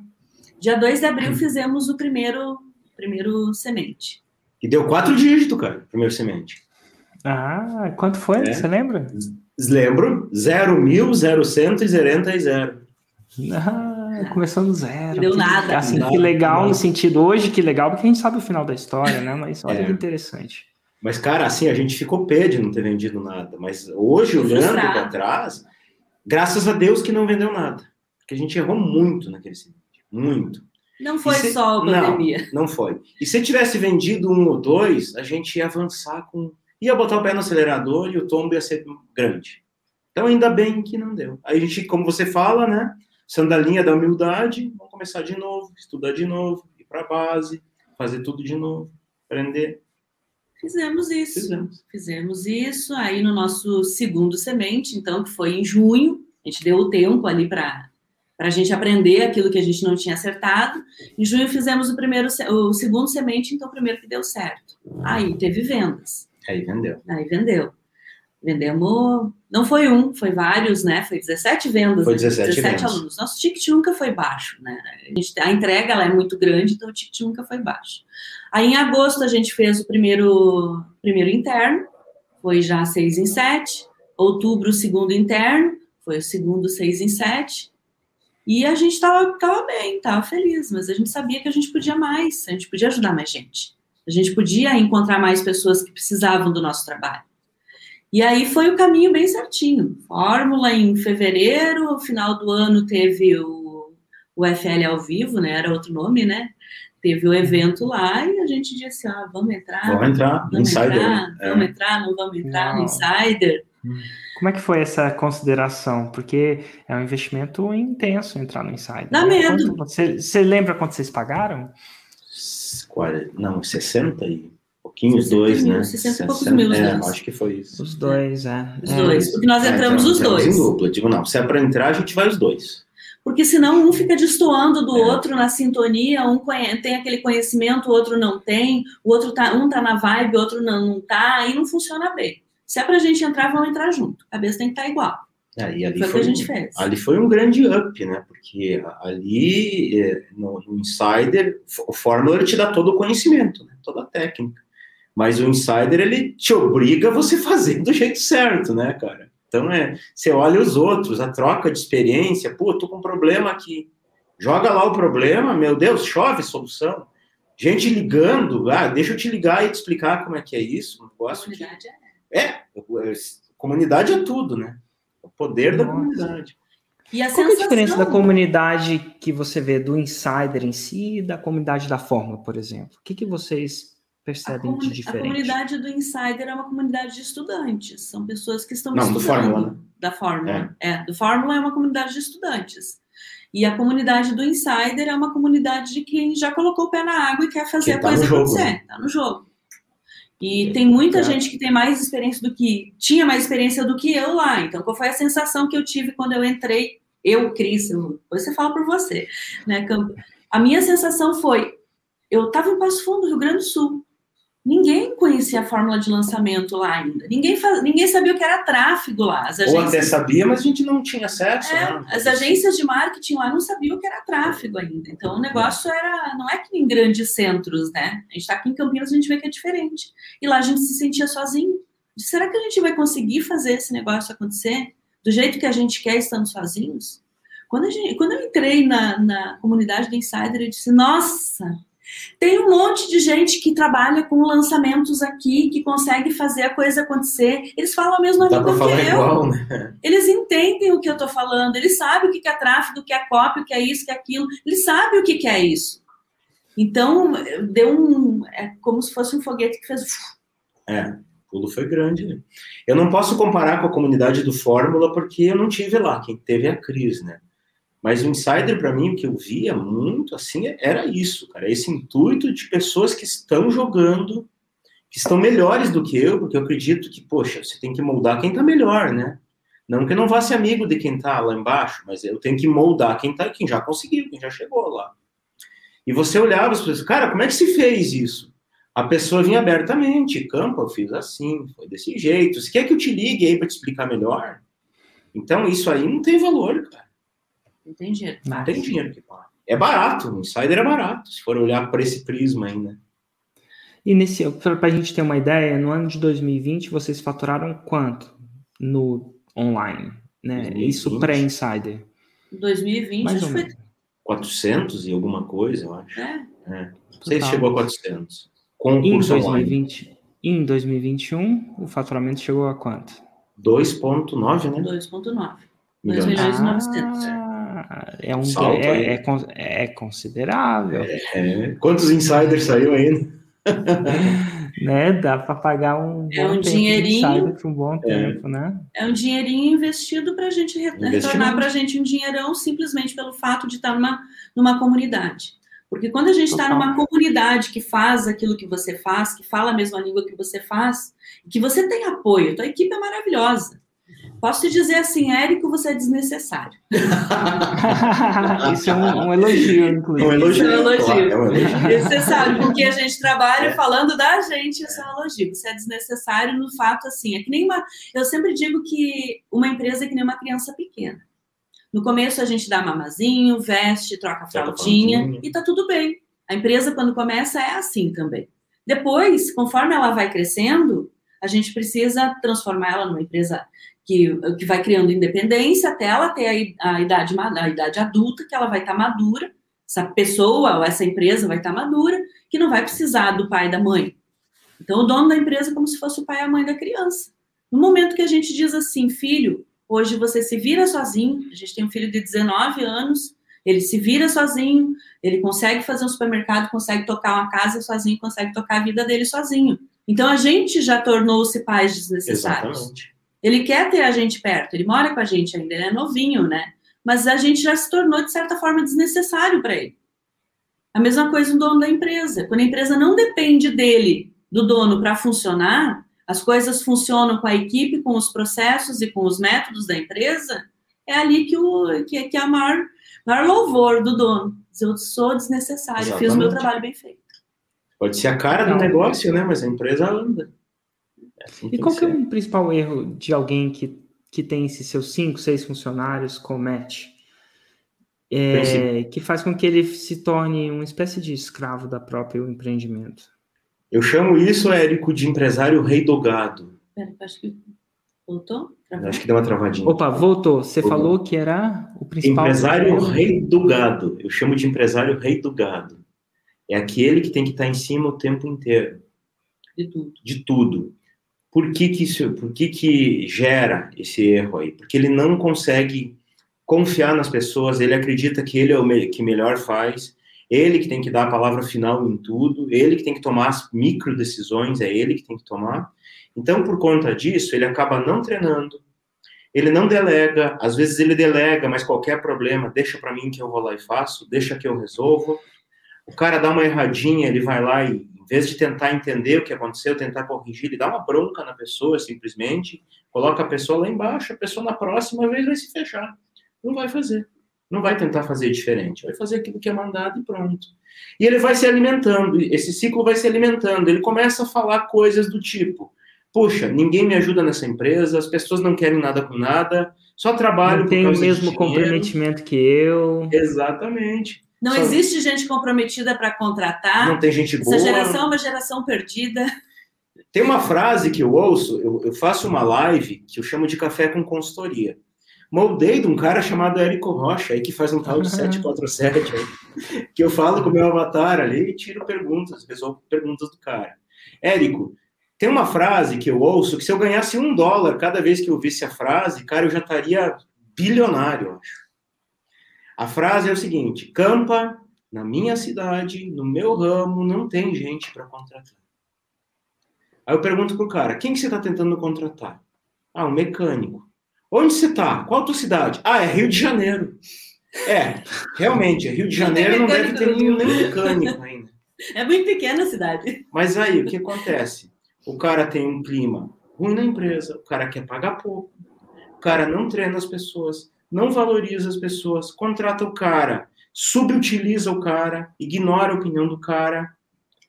Dia 2 de abril fizemos o primeiro, primeiro semente. E deu quatro dígitos, cara, primeiro semente. Ah, quanto foi? É. Você lembra? Lembro? 0 mil, 0 cento e 0. Ah, começou no zero. Não deu nada. Assim, Nada, que legal nada. no sentido hoje, que legal, porque a gente sabe o final da história, né? Mas olha É. que interessante. Mas, cara, assim, a gente ficou pé de não ter vendido nada. Mas hoje, olhando para trás, graças a Deus que não vendeu nada. Porque a gente errou muito naquele semente. Muito. Não foi se- só a não. pandemia. Não foi. E se tivesse vendido um ou dois, a gente ia avançar com. ia botar o pé no acelerador e o tombo ia ser grande. Então, ainda bem que não deu. Aí a gente, como você fala, né? Sandalinha da humildade, vamos começar de novo, estudar de novo, ir para base, fazer tudo de novo, aprender. Fizemos isso. Fizemos. Fizemos isso. Aí no nosso segundo semente, então, que foi em junho, a gente deu o tempo ali para para a gente aprender aquilo que a gente não tinha acertado. Em junho fizemos o primeiro, o segundo semente, então o primeiro que deu certo. Aí teve vendas. Aí vendeu. Aí vendeu. Vendemos, não foi um, foi vários, né? Foi 17 vendas. Foi né? 17 vendas. alunos. Nosso ticket nunca foi baixo, né? A, gente- a entrega ela é muito grande, então o ticket nunca foi baixo. Aí em agosto a gente fez o primeiro, primeiro interno, foi já 6 em 7. Outubro, o segundo interno, foi o segundo 6 em 7. E a gente tava, tava bem, tava feliz, mas a gente sabia que a gente podia mais, a gente podia ajudar mais gente. A gente podia encontrar mais pessoas que precisavam do nosso trabalho. E aí foi o caminho bem certinho. Fórmula em fevereiro, no final do ano teve o, o FL ao vivo, né? Era outro nome, né? Teve o evento lá e a gente disse, ah, vamos entrar, Vamos entrar, vamos insider. entrar? É. vamos entrar, não vamos entrar no. Insider. Como é que foi essa consideração? Porque é um investimento intenso entrar no Insider. Dá né? medo. Quanto Você, você lembra quanto vocês pagaram? Não, 60 e pouquinho os 60 dois, mil, né? 60 e poucos mil é, acho que foi isso. Os dois, é. Os É. dois. Porque nós É, entramos então, os dois. em dupla. Digo, não, se é para entrar, a gente vai os dois. Porque senão um fica destoando do É. outro na sintonia, um tem aquele conhecimento, o outro não tem, o outro tá, um tá na vibe, o outro não, não tá, aí não funciona bem. Se é pra gente entrar, vamos entrar junto. A cabeça tem que estar igual. É, e ali Foi o que foi, a gente fez. ali foi um grande up, né? Porque ali é, no, no Insider, o Fórmula ele te dá todo o conhecimento, né? toda a técnica. Mas o Insider ele te obriga a você fazer do jeito certo, né, cara? Então é, você olha os outros, a troca de experiência, pô, tô com um problema aqui. Joga lá o problema, meu Deus, chove solução. Gente ligando, ah, deixa eu te ligar e te explicar como é que é isso. Um negócio que- Comunidade é. É, comunidade é tudo, né? O poder da Nossa. comunidade. E a Qual que é a sensação... diferença da comunidade que você vê do Insider em si e da comunidade da Fórmula, por exemplo? O que, que vocês A, percebem comuni- de a diferente? comunidade do Insider é uma comunidade de estudantes. São pessoas que estão Não, do estudando. Fórmula, né? Da Fórmula. É. do Fórmula é uma comunidade de estudantes. E a comunidade do Insider é uma comunidade de quem já colocou o pé na água e quer fazer Que a tá coisa no jogo, acontecer. né? Tá no jogo. E tem muita É. gente que tem mais experiência do que. tinha mais experiência do que eu lá. Então, qual foi a sensação que eu tive quando eu entrei? Eu, Cris, eu- depois você fala por você, né, Campo? A minha sensação foi: eu estava em Passo Fundo, Rio Grande do Sul. Ninguém conhecia a fórmula de lançamento lá ainda. Ninguém, faz, ninguém sabia o que era tráfego lá. As Ou agências, até sabia, mas a gente não tinha acesso. é, né? as agências de marketing lá não sabiam o que era tráfego ainda. Então o negócio era. Não é que em grandes centros, né? A gente está aqui em Campinas, a gente vê que é diferente. E lá a gente se sentia sozinho. Será que a gente vai conseguir fazer esse negócio acontecer do jeito que a gente quer estando sozinhos? Quando, gente, quando eu entrei na, na comunidade do Insider, eu disse: Nossa, tem um monte de gente que trabalha com lançamentos aqui, que consegue fazer a coisa acontecer. Eles falam a mesma Dá língua que eu. igual, né? Eles entendem o que eu estou falando, eles sabem o que é tráfego, o que é cópia, o que é isso, o que é aquilo, eles sabem o que é isso. Então, deu um. É como se fosse um foguete que fez. É, o pulo foi grande. Né? Eu não posso comparar com a comunidade do Fórmula porque eu não tive lá, quem teve é a Cris, né? Mas o Insider, para mim, o que eu via muito, assim, era isso, cara. Esse intuito de pessoas que estão jogando, que estão melhores do que eu, porque eu acredito que, poxa, você tem que moldar quem tá melhor, né? Não que eu não vá ser amigo de quem tá lá embaixo, mas eu tenho que moldar quem tá, quem já conseguiu, quem já chegou lá. E você olhava as pessoas, cara, como é que se fez isso? A pessoa vinha abertamente, campo, eu fiz assim, foi desse jeito. Você quer que eu te ligue aí para te explicar melhor? Então, isso aí não tem valor, cara. Não tem dinheiro. Não tem dinheiro que pague. É barato, o Insider é barato, se for olhar por esse prisma ainda. E nesse, para a gente ter uma ideia, no ano de 2020 vocês faturaram quanto no online? Né? 2020. Isso pré-insider. 2020 Mais acho ou que menos. 400 e alguma coisa, eu acho. foi. É, Não sei se Total. chegou a 400. Com o Em curso online. 2020, em 2021, o faturamento chegou a quanto? 2,9, né? 2,9. Milhões. milhões. 2.900, Ah, é, um, Salto é, é, é considerável. É. Quantos insiders saiu ainda? [laughs] Né? Dá para pagar um, É bom um dinheirinho. insider por um bom tempo, né? É um dinheirinho investido para a gente retornar para a gente um dinheirão simplesmente pelo fato de estar numa, numa comunidade. Porque quando a gente está numa comunidade que faz aquilo que você faz, que fala a mesma língua que você faz, que você tem apoio, tua equipe é maravilhosa. Posso te dizer assim, Érico, você é desnecessário. [laughs] Isso é um, um elogio, inclusive. Um elogio. Isso é um elogio. claro, é um elogio. Você sabe, com que a gente trabalha É. falando da gente, isso é um elogio. Isso é desnecessário no fato assim. É que nem uma. Eu sempre digo que uma empresa é que nem uma criança pequena. No começo a gente dá mamazinho, veste, troca fraldinha fraldinha. e tá tudo bem. A empresa, quando começa, é assim também. Depois, conforme ela vai crescendo, a gente precisa transformar ela numa empresa que, que vai criando independência até ela ter a, idade, a idade adulta, que ela vai estar madura, essa pessoa ou essa empresa vai estar madura, que não vai precisar do pai e da mãe. Então, o dono da empresa é como se fosse o pai e a mãe da criança. No momento que a gente diz assim, filho, hoje você se vira sozinho, a gente tem um filho de 19 anos, ele se vira sozinho, ele consegue fazer um supermercado, consegue tocar uma casa sozinho, consegue tocar a vida dele sozinho. Então, a gente já tornou-se pais desnecessários. Exatamente. Ele quer ter a gente perto, ele mora com a gente ainda, ele é novinho, né? Mas a gente já se tornou, de certa forma, desnecessário para ele. A mesma coisa o dono da empresa. Quando a empresa não depende dele, do dono, para funcionar, as coisas funcionam com a equipe, com os processos e com os métodos da empresa, é ali que, o, que, que é a maior, maior louvor do dono. Eu sou desnecessário, eu fiz o meu Exatamente. trabalho bem feito. Pode ser a cara do negócio, né? Mas a empresa anda. Assim E qual que é o principal erro de alguém que que tem esses seus cinco, seis funcionários comete? É, que faz com que ele se torne uma espécie de escravo da próprio empreendimento. Eu chamo isso, Érico, de empresário rei do gado. Pera, acho que voltou? Acho que deu uma travadinha. Opa, voltou. Você voltou. falou que era o principal. Empresário rei do gado. Eu chamo de empresário rei do gado. É aquele que tem que estar em cima o tempo inteiro. De tudo. De tudo. Por que que, isso, por que que gera esse erro aí? Porque ele não consegue confiar nas pessoas, ele acredita que ele é o que melhor faz, ele que tem que dar a palavra final em tudo, ele que tem que tomar as micro decisões, é ele que tem que tomar. Então, por conta disso, ele acaba não treinando, ele não delega, às vezes ele delega, mas qualquer problema, deixa para mim que eu vou lá e faço, deixa que eu resolvo. O cara dá uma erradinha, ele vai lá e, em vez de tentar entender o que aconteceu, tentar corrigir, ele dá uma bronca na pessoa, simplesmente, coloca a pessoa lá embaixo, a pessoa na próxima vez vai se fechar. Não vai fazer. Não vai tentar fazer diferente. Vai fazer aquilo que é mandado e pronto. E ele vai se alimentando, esse ciclo vai se alimentando. Ele começa a falar coisas do tipo: Puxa, ninguém me ajuda nessa empresa, as pessoas não querem nada com nada, só trabalho não tem o mesmo comprometimento que eu. Exatamente. Não só... existe gente comprometida para contratar. Não tem gente boa. Essa geração é uma geração perdida. Tem uma frase que eu ouço, eu, eu faço uma live que eu chamo de café com consultoria moldei de um cara chamado Érico Rocha, aí que faz um tal de 747, aí, que eu falo com o meu avatar ali e tiro perguntas, resolvo perguntas do cara. Érico, tem uma frase que eu ouço que se eu ganhasse um dólar cada vez que eu ouvisse a frase, cara, eu já estaria bilionário, eu acho. A frase é o seguinte: Campa, na minha cidade, no meu ramo, não tem gente para contratar. Aí eu pergunto pro cara: quem que você está tentando contratar? Ah, um mecânico. Onde você está? Qual a tua cidade? Ah, é Rio de Janeiro. É, realmente, Rio de Janeiro não, deve ter nenhum mecânico ainda. É muito pequena a cidade. Mas aí, o que acontece? O cara tem um clima ruim na empresa, o cara quer pagar pouco, o cara não treina as pessoas, não valoriza as pessoas, contrata o cara, subutiliza o cara, ignora a opinião do cara.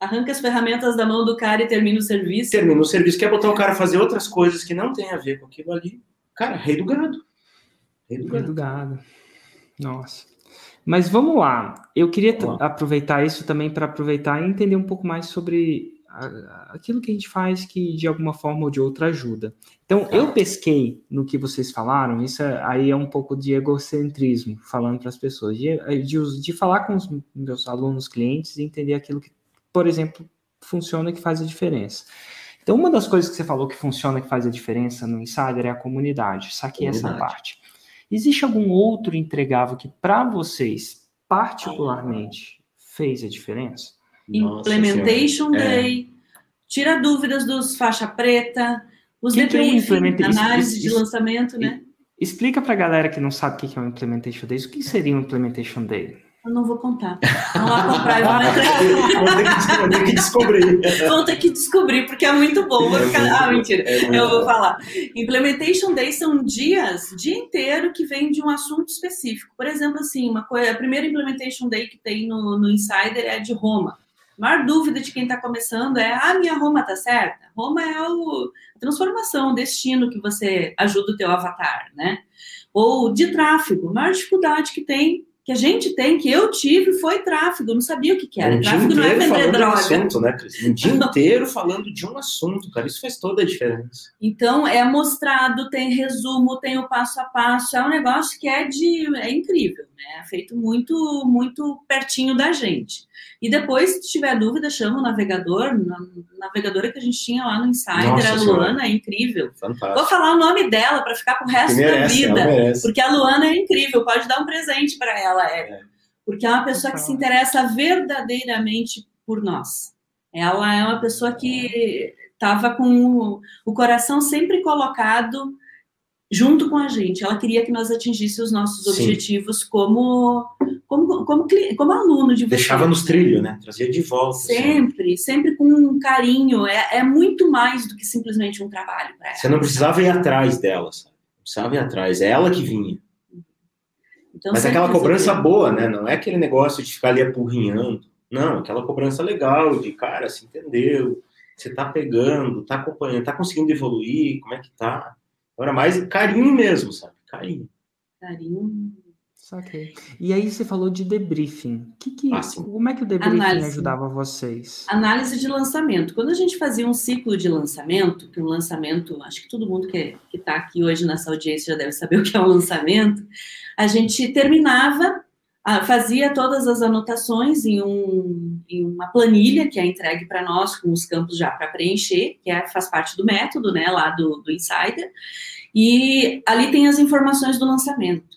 Arranca as ferramentas da mão do cara e termina o serviço. Termina o serviço, quer botar o cara a fazer outras coisas que não tem a ver com aquilo ali. Cara, rei do gado. Rei do, rei gado. do gado. Nossa. Mas vamos lá. Eu queria aproveitar isso também para aproveitar e entender um pouco mais sobre aquilo que a gente faz que de alguma forma ou de outra ajuda. Então, eu pesquei no que vocês falaram, isso é, aí é um pouco de egocentrismo, falando para as pessoas, de, de, de falar com os meus alunos, clientes e entender aquilo que, por exemplo, funciona e que faz a diferença. Então, uma das coisas que você falou que funciona, que faz a diferença no Insider é a comunidade. Saquei comunidade. essa parte. Existe algum outro entregável que, para vocês, particularmente, fez a diferença? Implementation Nossa, Day, é. tira dúvidas dos faixa preta, os que debriefing, é análise de lançamento, né? Explica para a galera que não sabe o que é um Implementation Day. O que seria um Implementation Day? Eu não vou contar. Vamos lá comprar e vamos [laughs] entrar. Vão ter que descobrir. Vão ter que descobrir, porque é muito bom. É ficar... muito, ah, mentira. É eu vou falar. Implementation Days são dias, dia inteiro, que vem de um assunto específico. Por exemplo, assim, uma coisa, a primeira Implementation Day que tem no, no Insider é de Roma. A maior dúvida de quem está começando é: ah, minha Roma tá certa? Roma é o, a transformação, o destino que você ajuda o teu avatar, né? Ou de tráfego. A maior dificuldade que tem que a gente tem, que eu tive, foi tráfego. Eu não sabia o que, que era. Um tráfego não é vender droga. Um assunto, né, Cris? Um dia [laughs] inteiro falando de um assunto, cara. Isso faz toda a diferença. Então, é mostrado, tem resumo, tem o passo a passo. É um negócio que é de. é incrível, né? É feito muito, muito pertinho da gente. E depois, se tiver dúvida, chama o navegador, na navegadora que a gente tinha lá no Insider, Nossa, a Luana, é incrível. Fantástico. Vou falar o nome dela para ficar pro resto merece, da vida. Porque a Luana é incrível, pode dar um presente para ela, Porque é uma pessoa que se interessa verdadeiramente por nós. Ela é uma pessoa que estava com o coração sempre colocado junto com a gente. Ela queria que nós atingíssemos os nossos Sim. objetivos como, como, como, como aluno de vocês. Deixava nos trilhos, né? Trazia de volta. Assim. Sempre, assim. sempre com um carinho. É, é muito mais do que simplesmente um trabalho para ela. Você não precisava ir atrás dela, sabe? Não precisava ir atrás. É ela que vinha. Então, Mas aquela cobrança boa, né? Não é aquele negócio de ficar ali apurrinhando. Não, aquela cobrança legal de, cara, se entendeu, você tá pegando, tá acompanhando, tá conseguindo evoluir, como é que tá? Agora mais carinho mesmo, sabe? Carinho. Carinho. Saquei. E aí você falou de debriefing. Que que, Ah, sim. como é que o debriefing Análise. ajudava vocês? Análise de lançamento. Quando a gente fazia um ciclo de lançamento, que um lançamento, acho que todo mundo que está aqui hoje nessa audiência já deve saber [laughs] o que é um lançamento, a gente terminava, ah, fazia todas as anotações em, um, em uma planilha que é entregue para nós, com os campos já para preencher, que é, faz parte do método, né, lá do, do Insider, e ali tem as informações do lançamento.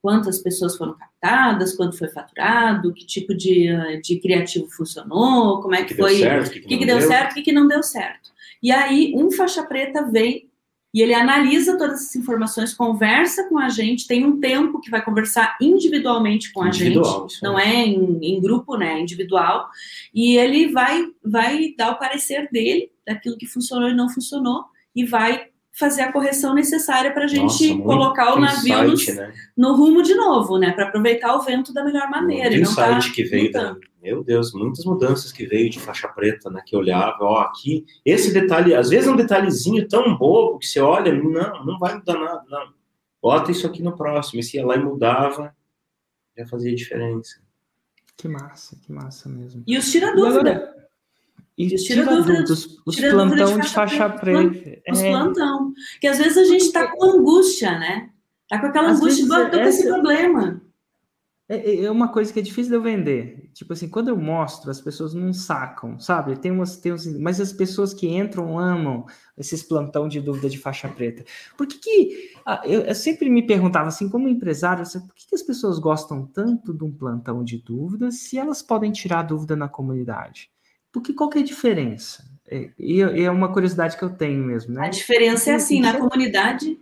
Quantas pessoas foram captadas, quanto foi faturado, que tipo de, ah, de criativo funcionou, como é que, que foi o que, que, que deu certo, o que, que não deu certo. E aí, um faixa preta vem e ele analisa todas essas informações, conversa com a gente, tem um tempo que vai conversar individualmente com a Individual, gente, isso não é em, em grupo, né, é individual, e ele vai, vai dar o parecer dele, daquilo que funcionou e não funcionou, e vai fazer a correção necessária para a gente Nossa, colocar o navio no, insight, né? no rumo de novo, né, para aproveitar o vento da melhor maneira. E não tá insight que veio da. Meu Deus, muitas mudanças que veio de faixa preta, né? Que eu olhava, ó, aqui, esse detalhe, às vezes é um detalhezinho tão bobo que você olha, não, não vai mudar nada, não. Bota isso aqui no próximo. E se ia lá e mudava, já fazia diferença. Que massa, que massa mesmo. E os tira dúvida. E Tira tira, dúvida- dúvida, os, tira dúvida de plantão de faixa preta, preta. os É, plantão. Que às vezes a gente está com angústia, né? Tá com aquela Às angústia, vezes "Pô, eu tô com esse problema. É, é uma coisa que é difícil de eu vender. Tipo assim, quando eu mostro, as pessoas não sacam, sabe? Tem umas, tem uns, mas as pessoas que entram amam esses plantão de dúvida de faixa preta. Por que que ah, eu, eu sempre me perguntava assim, como empresário, assim, por que, que as pessoas gostam tanto de um plantão de dúvidas se elas podem tirar dúvida na comunidade? Porque qual que é a diferença? É, e é, é uma curiosidade que eu tenho mesmo, A né? diferença é assim, na comunidade,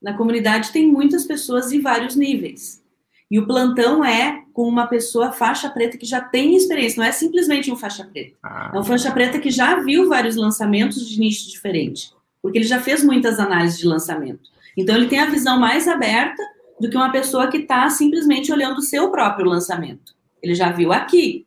na comunidade tem muitas pessoas em vários níveis. E o plantão é com uma pessoa faixa preta que já tem experiência, não é simplesmente um faixa preta. Ah, É um faixa preta que já viu vários lançamentos de nicho diferente, porque ele já fez muitas análises de lançamento. Então ele tem a visão mais aberta do que uma pessoa que está simplesmente olhando o seu próprio lançamento. Ele já viu aqui.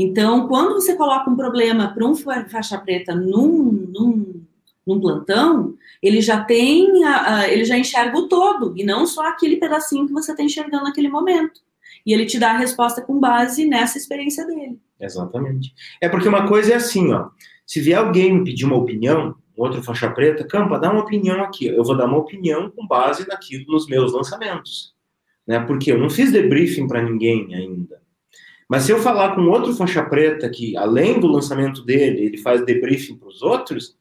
Então, quando você coloca um problema para um fa- faixa preta num, num, num plantão, ele já tem, a- a- ele já enxerga o todo, e não só aquele pedacinho que você está enxergando naquele momento. E ele te dá a resposta com base nessa experiência dele. Exatamente. É porque uma coisa é assim, ó. Se vier alguém me pedir uma opinião, outro faixa preta, Campa, dá uma opinião aqui. Eu vou dar uma opinião com base naquilo nos meus lançamentos. Né? Porque eu não fiz debriefing para ninguém ainda. Mas se eu falar com outro faixa preta que, além do lançamento dele, ele faz debriefing para os outros,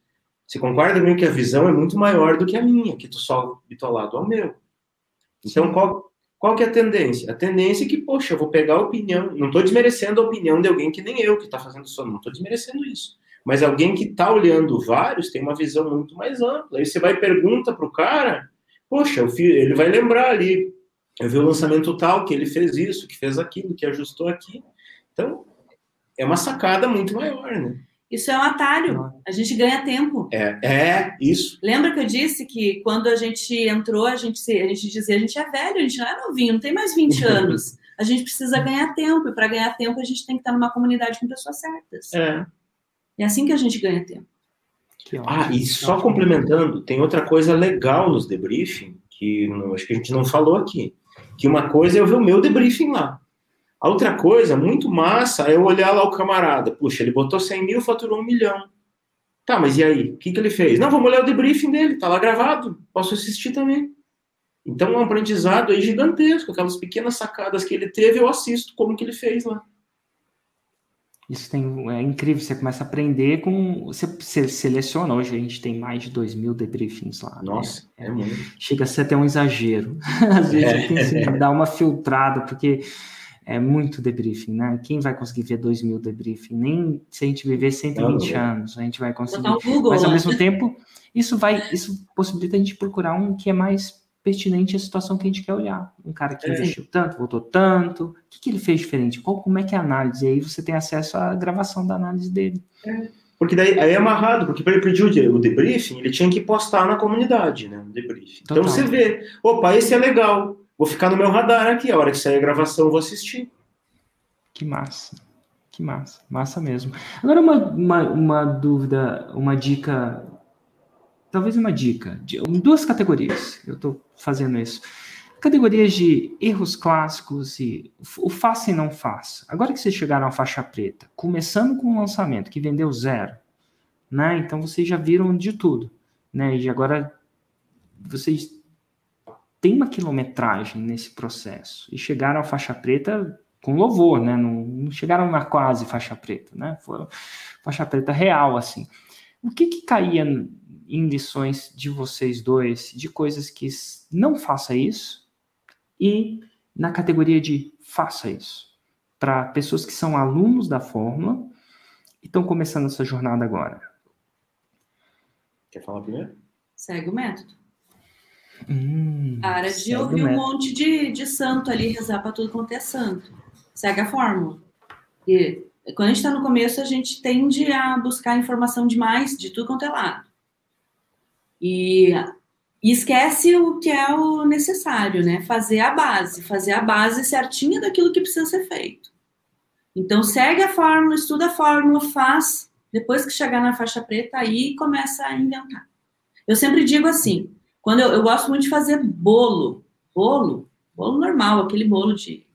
você concorda comigo que a visão é muito maior do que a minha, que tu só bitolado ao meu. Então, qual, qual que é a tendência? A tendência é que, poxa, eu vou pegar a opinião, não estou desmerecendo a opinião de alguém que nem eu, que está fazendo só, não estou desmerecendo isso. Mas alguém que está olhando vários tem uma visão muito mais ampla. Aí você vai e pergunta para o cara, poxa, ele vai lembrar ali, eu vi o lançamento tal, que ele fez isso, que fez aquilo, que ajustou aqui. Então, é uma sacada muito maior, né? Isso é um atalho. A gente ganha tempo. É, é isso. Lembra que eu disse que quando a gente entrou, a gente, a gente dizia a gente é velho, a gente não é novinho, não tem mais 20 [laughs] anos. A gente precisa ganhar tempo, e para ganhar tempo a gente tem que estar numa comunidade com pessoas certas. É. É assim que a gente ganha tempo. Ah, e só complementando, tem outra coisa legal nos debriefing, que não- acho que a gente não falou aqui. Que uma coisa é eu ver o meu debriefing lá. A outra coisa, muito massa, é eu olhar lá o camarada. Puxa, ele botou 100 mil, faturou um milhão. Tá, mas e aí? O que, que ele fez? Não, vamos olhar o debriefing dele, tá lá gravado. Posso assistir também. Então, é um aprendizado aí gigantesco. Aquelas pequenas sacadas que ele teve, eu assisto como que ele fez lá. Isso tem, é incrível, você começa a aprender com. Você, você seleciona, hoje a gente tem mais de 2 mil debriefings lá. né? Nossa, é muito. Chega a ser até um exagero. [laughs] Às vezes É. eu penso em dar uma filtrada, porque é muito debriefing, né? Quem vai conseguir ver 2 mil debriefing? Nem se a gente viver 120 Não, anos, a gente vai conseguir. Google Mas ao mesmo tempo, isso vai, isso possibilita a gente procurar um que é mais pertinente à situação que a gente quer olhar. Um cara que É. investiu tanto, voltou tanto, o que, que ele fez diferente? Qual, como é que é a análise? E aí você tem acesso à gravação da análise dele. Porque daí aí é amarrado, porque para ele pedir o de- o debriefing, ele tinha que postar na comunidade, né? O debriefing. Então Total. você vê, opa, esse é legal, vou ficar no meu radar aqui, a hora que sair a gravação eu vou assistir. Que massa. Que massa. Massa mesmo. Agora, uma, uma, uma dúvida, uma dica talvez uma dica, de duas categorias. Eu estou fazendo isso. Categorias de erros clássicos e o faça e não faça. Agora que vocês chegaram à faixa preta, começando com um lançamento que vendeu zero, né? Então vocês já viram de tudo, né? E agora vocês têm uma quilometragem nesse processo e chegaram à faixa preta com louvor, né? Não, não chegaram na quase faixa preta, né? Foi faixa preta real, assim. O que que caía em lições de vocês dois, de coisas que não faça isso e na categoria de faça isso, para pessoas que são alunos da fórmula e estão começando essa jornada agora? Quer falar primeiro? Segue o método. Hum, Para de ouvir um monte de, de santo ali, rezar para tudo quanto é santo. Segue a fórmula. E quando a gente está no começo, a gente tende a buscar informação demais de tudo quanto é lado. E, e esquece o que é o necessário, né? Fazer a base, fazer a base certinha daquilo que precisa ser feito. Então, segue a fórmula, estuda a fórmula, faz. Depois que chegar na faixa preta, aí começa a inventar. Eu sempre digo assim, quando eu, eu gosto muito de fazer bolo, bolo, bolo normal, aquele bolo de,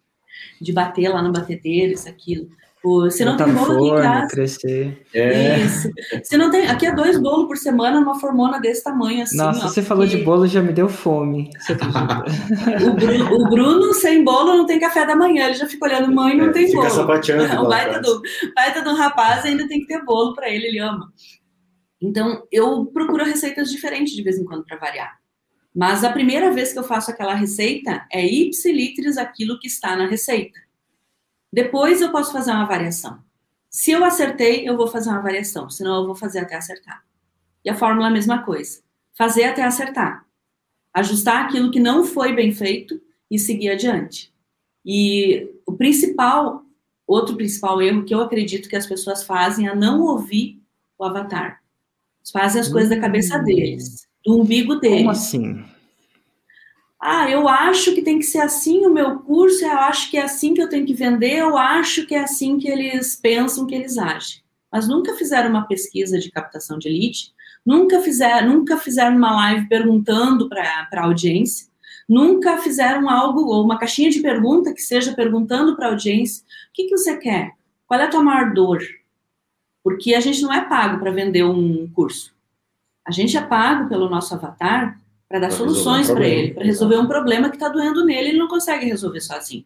de bater lá no batedeiro, isso, aquilo. Você não tem bolo forno, aqui em casa. crescer. É. Isso. Você não tem. Aqui é dois bolos por semana numa formona desse tamanho, assim. Nossa, ó, você falou de porque bolo já me deu fome. Acredita? O Bruno, o Bruno, sem bolo, não tem café da manhã. Ele já fica olhando, mãe, não É, tem fica bolo. sapateando lá O baita atrás. do, baita do rapaz ainda tem que ter bolo para ele, ele ama. Então, eu procuro receitas diferentes de vez em quando para variar. Mas a primeira vez que eu faço aquela receita é ipsilitris aquilo que está na receita. Depois eu posso fazer uma variação. Se eu acertei, eu vou fazer uma variação, senão eu vou fazer até acertar. E a fórmula é a mesma coisa. Fazer até acertar. Ajustar aquilo que não foi bem feito e seguir adiante. E o principal, outro principal erro que eu acredito que as pessoas fazem é não ouvir o avatar. Eles fazem as coisas da cabeça Hum. deles, do umbigo deles. Como assim? Ah, eu acho que tem que ser assim o meu curso, eu acho que é assim que eu tenho que vender, eu acho que é assim que eles pensam que eles agem. Mas nunca fizeram uma pesquisa de captação de elite, nunca fizeram, nunca fizeram uma live perguntando para a audiência, nunca fizeram algo, ou uma caixinha de pergunta que seja perguntando para a audiência: o que, que você quer? Qual é a tua maior dor? Porque a gente não é pago para vender um curso. A gente é pago pelo nosso avatar para dar Pra resolver um soluções para ele, para resolver um problema que está doendo nele, ele não consegue resolver sozinho.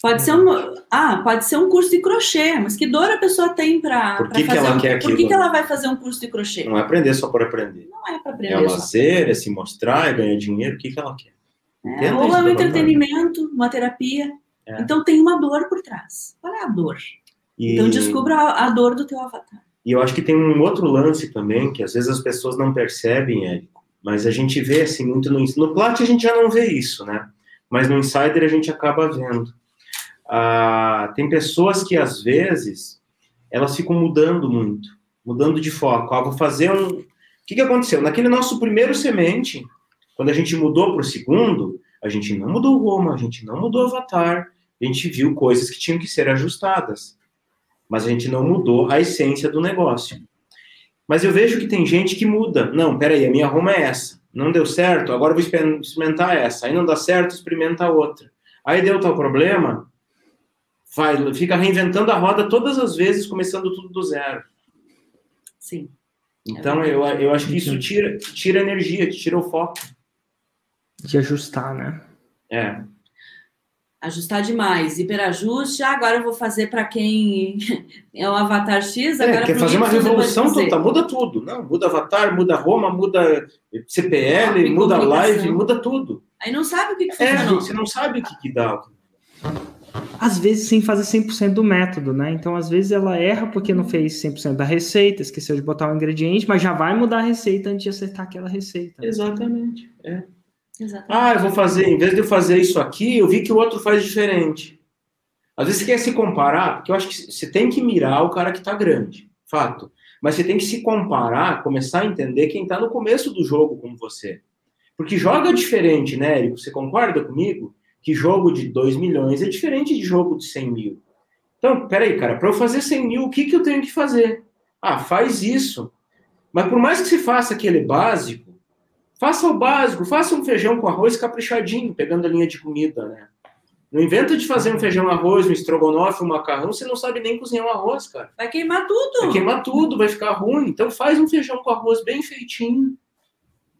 Pode ser um, ah, pode ser um curso de crochê, mas que dor a pessoa tem para Por que ela um, quer Por que, que ela vai fazer um curso de crochê? Não é aprender só por aprender. Não é para É aprender só. lazer, é se mostrar, é ganhar dinheiro. O que, que ela quer? É, ou é um entretenimento, uma terapia. É. Então tem uma dor por trás. Qual é a dor? E, Então descubra a, a dor do teu avatar. E eu acho que tem um outro lance também, que às vezes as pessoas não percebem, Érico, mas a gente vê assim muito no No Plat a gente já não vê isso, né? Mas no Insider a gente acaba vendo. Ah, tem pessoas que às vezes elas ficam mudando muito, mudando de foco. Ah, vou fazer um. O que, que aconteceu? Naquele nosso primeiro semente, quando a gente mudou para o segundo, a gente não mudou o Roma, a gente não mudou o Avatar, a gente viu coisas que tinham que ser ajustadas, mas a gente não mudou a essência do negócio. Mas eu vejo que tem gente que muda. Não, peraí, a minha Roma é essa. Não deu certo, agora eu vou exper- experimentar essa. Aí não dá certo, experimenta a outra. Aí deu tal problema, vai, fica reinventando a roda todas as vezes, começando tudo do zero. Sim. Então, eu, eu acho que isso tira, tira energia, tira o foco. De ajustar, né? É. Ajustar demais, hiperajuste. Ah, agora eu vou fazer para quem [laughs] é o avatar X. Agora É, quer fazer uma revolução total, muda tudo. Não, muda avatar, muda Roma, muda CPL, muda live, muda tudo. Aí não sabe o que, que É, funcionou. você não sabe o que, que dá. Às vezes sem fazer 100% do método, né? Então, às vezes ela erra porque não fez 100% da receita, esqueceu de botar um ingrediente, mas já vai mudar a receita antes de acertar aquela receita. Exatamente. É. Exatamente. Ah, eu vou fazer, em vez de eu fazer isso aqui, eu vi que o outro faz diferente. Às vezes você quer se comparar, porque eu acho que você tem que mirar o cara que está grande, fato. Mas você tem que se comparar, começar a entender quem está no começo do jogo como você. Porque joga diferente, né, Érico? Você concorda comigo? Que jogo de 2 milhões é diferente de jogo de 100 mil. Então, peraí, cara, para eu fazer 100 mil, o que, que eu tenho que fazer? Ah, faz isso. Mas por mais que se faça aquele básico, faça o básico, faça um feijão com arroz caprichadinho, pegando a linha de comida, né? Não inventa de fazer um feijão arroz, um estrogonofe, um macarrão, você não sabe nem cozinhar um arroz, cara. Vai queimar tudo. Vai queimar tudo, vai ficar ruim. Então faz um feijão com arroz bem feitinho.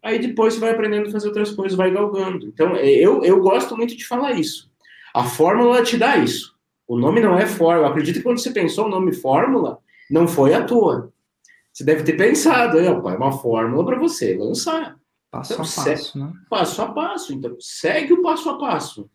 Aí depois você vai aprendendo a fazer outras coisas, vai galgando. Então eu, eu gosto muito de falar isso. A fórmula te dá isso. O nome não é fórmula. Eu acredito que quando você pensou o nome fórmula, não foi à toa. Você deve ter pensado, é uma fórmula para você lançar. Passo então, a passo, né? Passo a passo. Então, segue o passo a passo.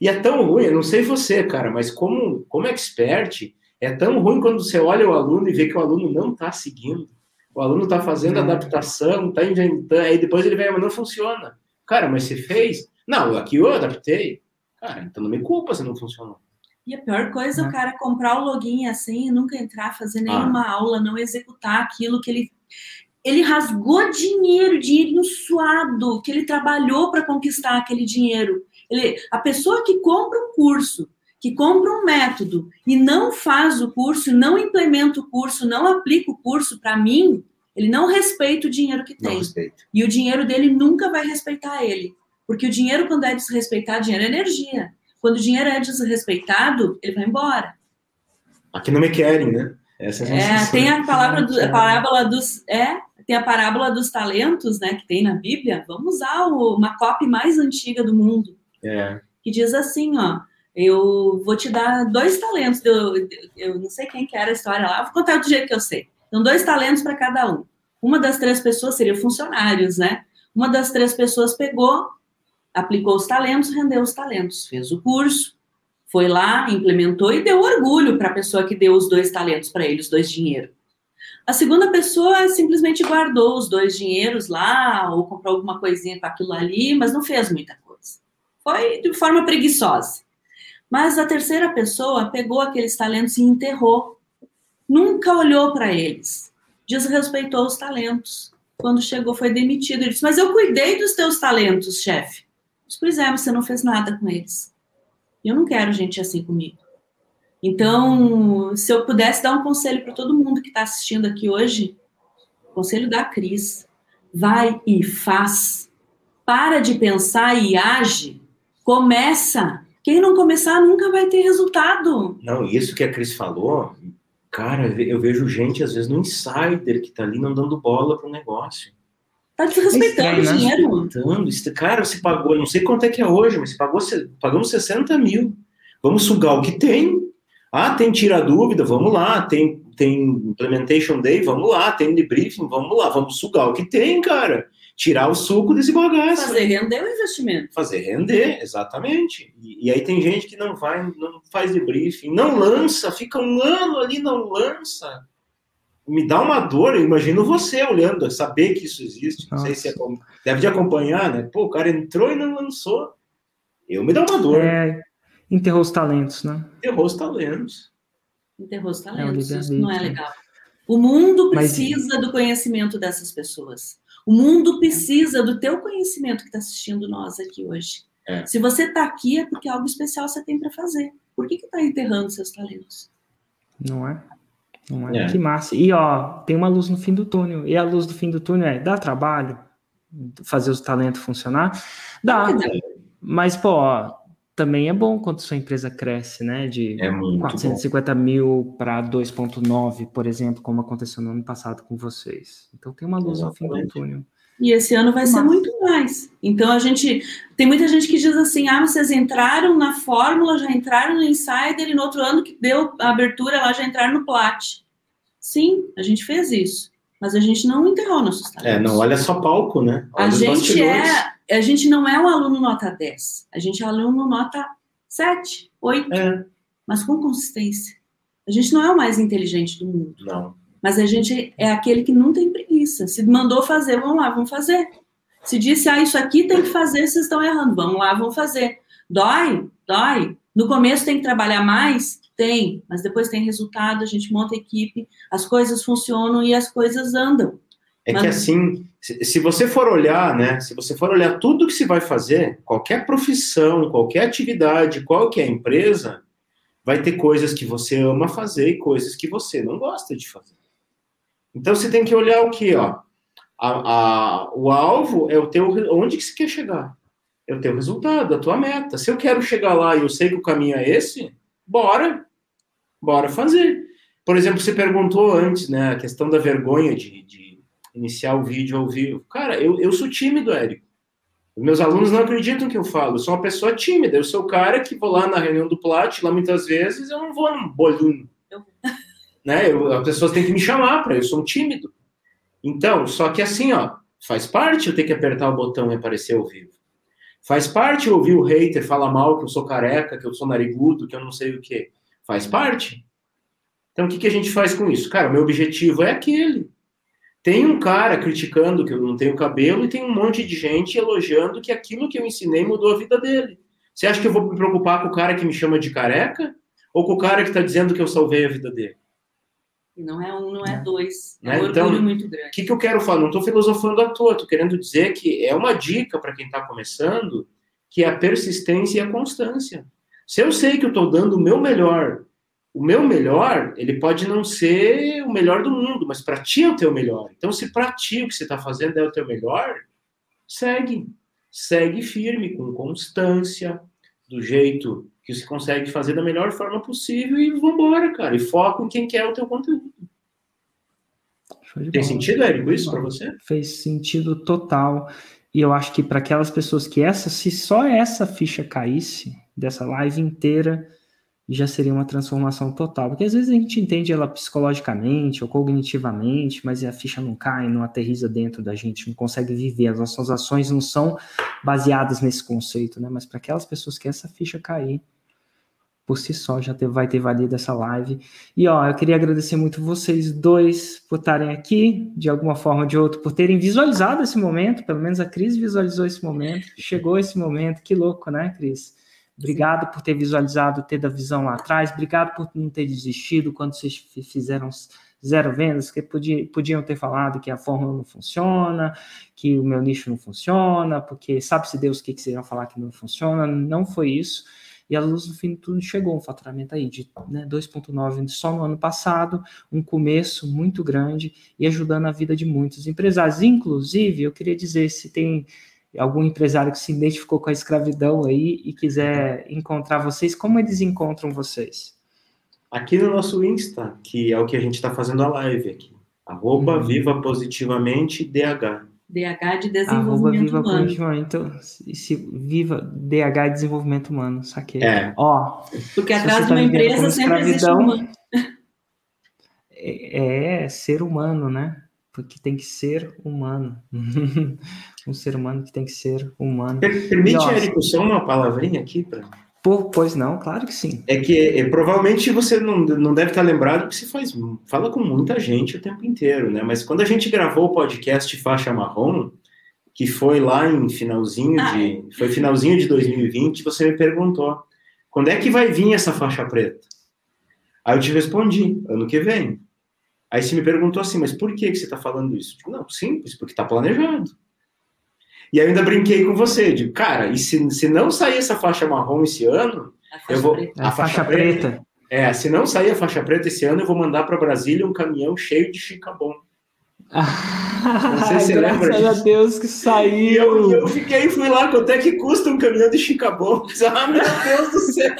E é tão ruim, eu não sei você, cara, mas como, como expert, é tão ruim quando você olha o aluno e vê que o aluno não está seguindo. O aluno está fazendo adaptação, está inventando, aí depois ele vem, mas não funciona. Cara, mas você fez? Não, aqui eu adaptei. Cara, então não me culpa se não funcionou. E a pior coisa é o cara comprar o login assim e nunca entrar, fazer nenhuma ah. aula, não executar aquilo que ele. Ele rasgou dinheiro, dinheiro suado, que ele trabalhou para conquistar aquele dinheiro. Ele, a pessoa que compra um curso, que compra um método e não faz o curso, não implementa o curso, não aplica o curso, para mim, ele não respeita o dinheiro que tem. E o dinheiro dele nunca vai respeitar ele. Porque o dinheiro, quando é desrespeitado, dinheiro é energia. Quando o dinheiro é desrespeitado, ele vai embora. Aqui não me querem, né? Essa é, é tem a palavra do, a parábola dos é, tem a parábola dos talentos, né, que tem na Bíblia. Vamos usar o, uma cópia mais antiga do mundo. É. Que diz assim, ó, eu vou te dar dois talentos. Eu, eu não sei quem que era a história lá, vou contar do jeito que eu sei. Então, dois talentos para cada um. Uma das três pessoas seria funcionários, né? Uma das três pessoas pegou, aplicou os talentos, rendeu os talentos, fez o curso, foi lá, implementou e deu orgulho para a pessoa que deu os dois talentos para ele, os dois dinheiro. A segunda pessoa simplesmente guardou os dois dinheiros lá, ou comprou alguma coisinha com aquilo ali, mas não fez muita coisa. Foi de forma preguiçosa. Mas a terceira pessoa pegou aqueles talentos e enterrou. Nunca olhou para eles. Desrespeitou os talentos. Quando chegou, foi demitido. Ele disse: Mas eu cuidei dos teus talentos, chefe. Pois é, você não fez nada com eles. Eu não quero gente assim comigo. Então, se eu pudesse dar um conselho para todo mundo que está assistindo aqui hoje, conselho da Cris: vai e faz. Para de pensar e age Começa. Quem não começar nunca vai ter resultado. Não, isso que a Cris falou, cara, eu vejo gente, às vezes, no insider que tá ali não dando bola pro negócio. Tá desrespeitando o dinheiro. Cara, você pagou, não sei quanto é que é hoje, mas você pagou, pagamos 60 mil. Vamos sugar o que tem. Ah, tem tira dúvida, vamos lá. Tem, tem implementation day, vamos lá. Tem debriefing, vamos lá. Vamos sugar o que tem, cara tirar o suco desse bagaço. Fazer render o investimento. Fazer render, exatamente. E, e, aí tem gente que não vai, não faz debriefing, não lança, fica um ano ali, não lança. Me dá uma dor, eu imagino você olhando, saber que isso existe. Não sei se é, deve de acompanhar, né? Pô, o cara entrou e não lançou. Eu me dá uma dor. É, enterrou os talentos, né? Enterrou os talentos. Enterrou os talentos, é isso não é legal. O mundo precisa Mas... do conhecimento dessas pessoas. O mundo precisa do teu conhecimento que está assistindo nós aqui hoje. É. Se você está aqui é porque algo especial você tem para fazer. Por que está enterrando seus talentos? Não é? Não é? é? Que massa. E ó, tem uma luz no fim do túnel. E a luz do fim do túnel é: dá trabalho fazer os talentos funcionar? Dá. Mas, pô, ó, também é bom quando sua empresa cresce, né? De é 450 bom. mil para 2,9, por exemplo, como aconteceu no ano passado com vocês. Então tem uma luz Exatamente. no fim do túnel. E esse ano vai Mas... ser muito mais. Então a gente. Tem muita gente que diz assim: ah, vocês entraram na fórmula, já entraram no Insider, e no outro ano que deu a abertura lá já entraram no Plat. Sim, a gente fez isso. Mas a gente não enterrou nossos talentos. É, não olha só palco, né? Olha a gente é a gente não é um aluno nota 10, a gente é um aluno nota 7, 8, é. mas com consistência. A gente não é o mais inteligente do mundo. Não. Mas a gente é aquele que não tem preguiça. Se mandou fazer, vamos lá, vamos fazer. Se disse, ah, isso aqui tem que fazer, vocês estão errando, vamos lá, vamos fazer. Dói? Dói. No começo tem que trabalhar mais? Tem, mas depois tem resultado, a gente monta equipe, as coisas funcionam e as coisas andam. É que assim, se, se, você for olhar, né? Se você for olhar tudo que se vai fazer, qualquer profissão, qualquer atividade, qualquer empresa, vai ter coisas que você ama fazer e coisas que você não gosta de fazer. Então você tem que olhar o que, ó. A, a, o alvo é o teu. Onde que você quer chegar? É o teu resultado, a tua meta. Se eu quero chegar lá e eu sei que o caminho é esse, bora. Bora fazer. Por exemplo, você perguntou antes, né, a questão da vergonha de, de iniciar o vídeo ao vivo. Cara, eu, eu sou tímido, Érico. Meus alunos não acreditam que eu falo. Eu sou uma pessoa tímida. Eu sou o cara que vou lá na reunião do Plat, lá muitas vezes eu não vou num bolinho. [laughs] né? Eu, as pessoas têm que me chamar para eu sou um tímido. Então, só que assim, ó, faz parte eu ter que apertar o botão e aparecer ao vivo. Faz parte ouvir o hater falar mal que eu sou careca, que eu sou narigudo, que eu não sei o quê. Faz parte. Então, o que, que a gente faz com isso? Cara, o meu objetivo é aquele. Tem um cara criticando que eu não tenho cabelo e tem um monte de gente elogiando que aquilo que eu ensinei mudou a vida dele. Você acha que eu vou me preocupar com o cara que me chama de careca? Ou com o cara que está dizendo que eu salvei a vida dele? Não é um, não é dois. É, é um então, muito grande. O que, que eu quero falar? Não estou filosofando à toa, estou querendo dizer que é uma dica para quem está começando, que é a persistência e a constância. Se eu sei que eu estou dando o meu melhor, o meu melhor, ele pode não ser o melhor do mundo, mas para ti é o teu melhor. Então, se para ti o que você está fazendo é o teu melhor, segue. Segue firme, com constância, do jeito que você consegue fazer da melhor forma possível e vambora, cara. E foca em quem quer o teu conteúdo. Tem sentido, Érico, isso para você? Fez sentido total. E eu acho que para aquelas pessoas que essa, se só essa ficha caísse dessa live inteira, já seria uma transformação total. Porque às vezes a gente entende ela psicologicamente ou cognitivamente, mas a ficha não cai, não aterriza dentro da gente, não consegue viver. As nossas ações não são baseadas nesse conceito, né? Mas para aquelas pessoas que essa ficha cair, por si só já ter, vai ter valido essa live. E ó, eu queria agradecer muito vocês dois por estarem aqui, de alguma forma ou de outra, por terem visualizado esse momento, pelo menos a Cris visualizou esse momento, chegou esse momento, que louco, né, Cris? Obrigado por ter visualizado, ter da visão lá atrás, obrigado por não ter desistido quando vocês fizeram zero vendas, que podia, podiam ter falado que a fórmula não funciona, que o meu nicho não funciona, porque sabe-se Deus o que, que vocês iam falar que não funciona, não foi isso. E a luz do fim de tudo chegou, um faturamento aí de né, 2,9 só no ano passado, um começo muito grande e ajudando a vida de muitos empresários. Inclusive, eu queria dizer, se tem algum empresário que se identificou com a escravidão aí e quiser encontrar vocês, como eles encontram vocês? Aqui no nosso Insta, que é o que a gente está fazendo a live aqui, arroba uhum. Viva Positivamente DH. DH de desenvolvimento viva humano. Então, se, viva DH de desenvolvimento humano, saquei. É. Ó, Porque atrás de tá uma empresa sempre existe humano. [laughs] É, é ser humano, né? Porque tem que ser humano. [laughs] um ser humano que tem que ser humano. Permite, Érico, só uma palavrinha aqui para pois não, claro que sim. É que é, provavelmente você não, não deve estar lembrado que se faz fala com muita gente o tempo inteiro, né? Mas quando a gente gravou o podcast Faixa Marrom, que foi lá em finalzinho ah, de é. foi finalzinho de 2020, você me perguntou quando é que vai vir essa faixa preta? Aí eu te respondi, ano que vem. Aí você me perguntou assim, mas por que, que você está falando isso? Digo, não, simples, porque está planejado. E ainda brinquei com você, digo, cara, e se, se não sair essa faixa marrom esse ano, eu vou. Preta. A, a faixa, faixa preta. preta. É, se não sair a faixa preta esse ano, eu vou mandar para Brasília um caminhão cheio de chicabom. Não sei se Graças lembra disso. a Deus que saiu. E eu, eu fiquei, fui lá, quanto é que custa um caminhão de chicabom? [laughs] Ah, meu Deus do céu!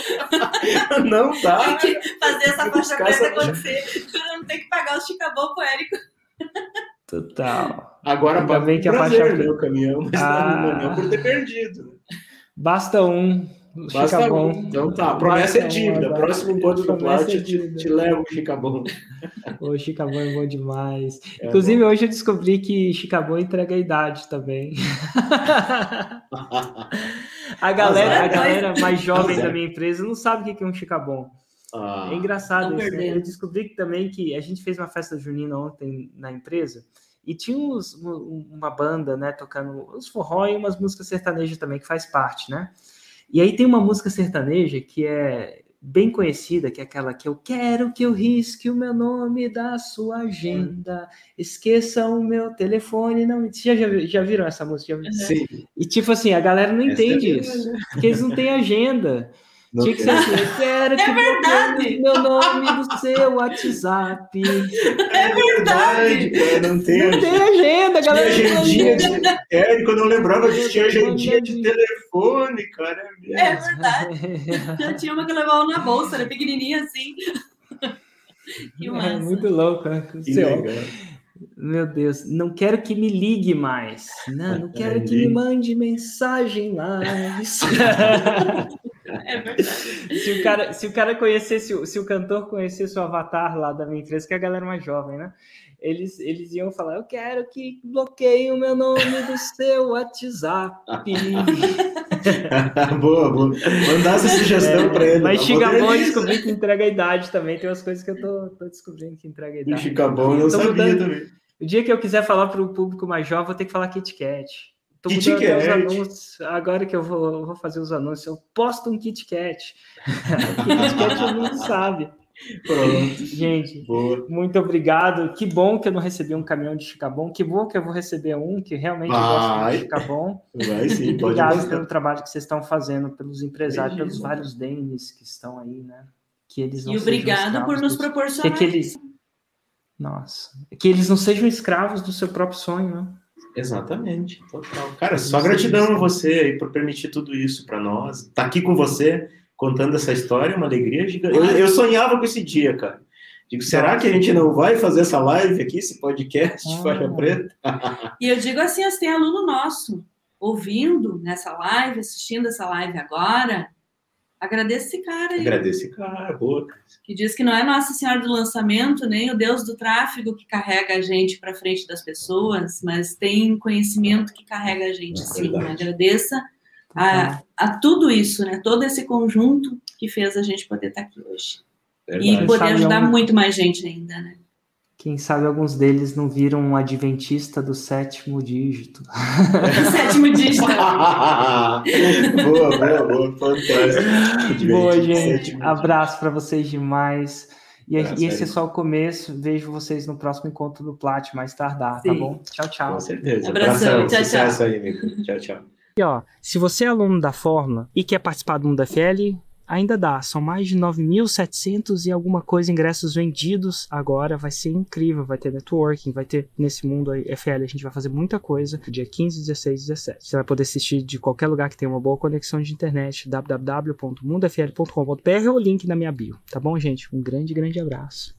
[laughs] não dá. Tem que fazer essa faixa preta acontecer. Eu não tem que pagar o chicabom pro Érico. Total. Agora, Ainda bem que a faixa preta. o caminhão, mas ah, não por ter perdido. Basta um. Basta Chicabon. Um. Então tá, promessa é dívida. Um, Próximo encontro do Plat, é te, te levo o Chicabon. O Chicabon é bom demais. É Inclusive, bom. hoje eu descobri que Chicabon entrega a idade também. [laughs] a galera, a galera mais jovem da minha empresa não sabe o que é um Chicabon. Ah, é engraçado isso, né? Eu descobri também que a gente fez uma festa junina ontem na empresa e tinha uns, uma banda, né, tocando os forró e umas músicas sertanejas também, que faz parte, né? E aí tem uma música sertaneja que é bem conhecida, que é aquela que eu quero que eu risque o meu nome da sua agenda, esqueça o meu telefone, não já, já, já viram essa música? Sim. E tipo assim, a galera não essa entende é isso, porque eles não têm agenda. Não Tinha que ser assim, eu quero É que verdade. meu nome do seu WhatsApp. [laughs] É verdade. cara, não tem. Não tem agenda, Tinha galera. agendinha de... É, quando eu lembrava que tinha agendinha de telefone, cara. É. É verdade. Já tinha uma que levava na bolsa, era pequenininha assim. [laughs] Que É massa. muito louco, né? Que legal. Meu Deus, não quero que me ligue mais. Não, não quero que me mande mensagem mais. [laughs] É verdade. se, o cara, se o cara conhecesse, o- se o cantor conhecesse o avatar lá da minha empresa, que é a galera mais jovem, né? Eles, eles iam falar: Eu quero que bloqueie o meu nome do seu WhatsApp. [laughs] boa, boa. Mandar essa sugestão pra ele. É, Mas tá Chica bom? Bom eu descobri que entrega a idade também. Tem umas coisas que eu tô, tô descobrindo que entrega a idade. Chica Bom eu não sabia mudando. também. O dia que eu quiser falar para o público mais jovem, vou ter que falar Kit Kat. Tô Kit mudando até os Kat. anúncios. Agora que eu vou, eu vou fazer os anúncios, eu posto um Kit Kat. [laughs] Kit Kat todo mundo sabe. Pronto. Gente, Boa. muito obrigado. Que bom que eu não recebi um caminhão de Chicabon. Que bom que eu vou receber um que realmente gosta Vai. de Chicabon. Vai sim, pode Obrigado pelo trabalho que vocês estão fazendo, pelos empresários, pelos vários Denis que estão aí, né? Que eles não E obrigado por nos proporcionar. que, que eles. Nossa. Que eles não sejam escravos do seu próprio sonho, né? Exatamente, total. Cara, só gratidão a você aí por permitir tudo isso para nós. Tá aqui com você, contando essa história, é uma alegria gigante. Eu, eu sonhava com esse dia, cara. Digo, será que a gente não vai fazer essa live aqui, esse podcast de Ah. Faixa Preta? E eu digo assim, se tem aluno nosso ouvindo nessa live, assistindo essa live agora, agradeço esse cara aí, Agradeço, cara, boa. que diz que não é Nossa Senhora do Lançamento, nem o Deus do Tráfego que carrega a gente para frente das pessoas, mas tem conhecimento que carrega a gente, É sim. Agradeça a, a tudo isso, né? Todo esse conjunto que fez a gente poder estar aqui hoje. Verdade. E poder ajudar é muito mais gente ainda, né? Quem sabe alguns deles não viram um adventista do sétimo dígito. [laughs] Sétimo dígito. [laughs] boa, boa, boa, fantástico. Boa, gente. Abraço para vocês demais. E, Abraço e esse é só o começo. Vejo vocês no próximo encontro do Plat mais tardar, tá Sim. bom? Tchau, tchau. Com certeza. Abração, tchau, tchau. Sucesso aí. Tchau, tchau. E ó, se você é aluno da Fórmula e quer participar do Mundo FL, ainda dá. São mais de 9.700 e alguma coisa ingressos vendidos agora. Vai ser incrível. Vai ter networking, vai ter nesse mundo aí, FL. A gente vai fazer muita coisa. Dia 15, 16 e 17. Você vai poder assistir de qualquer lugar que tenha uma boa conexão de internet. www.mundofl.com.br ou link na minha bio. Tá bom, gente? Um grande, grande abraço.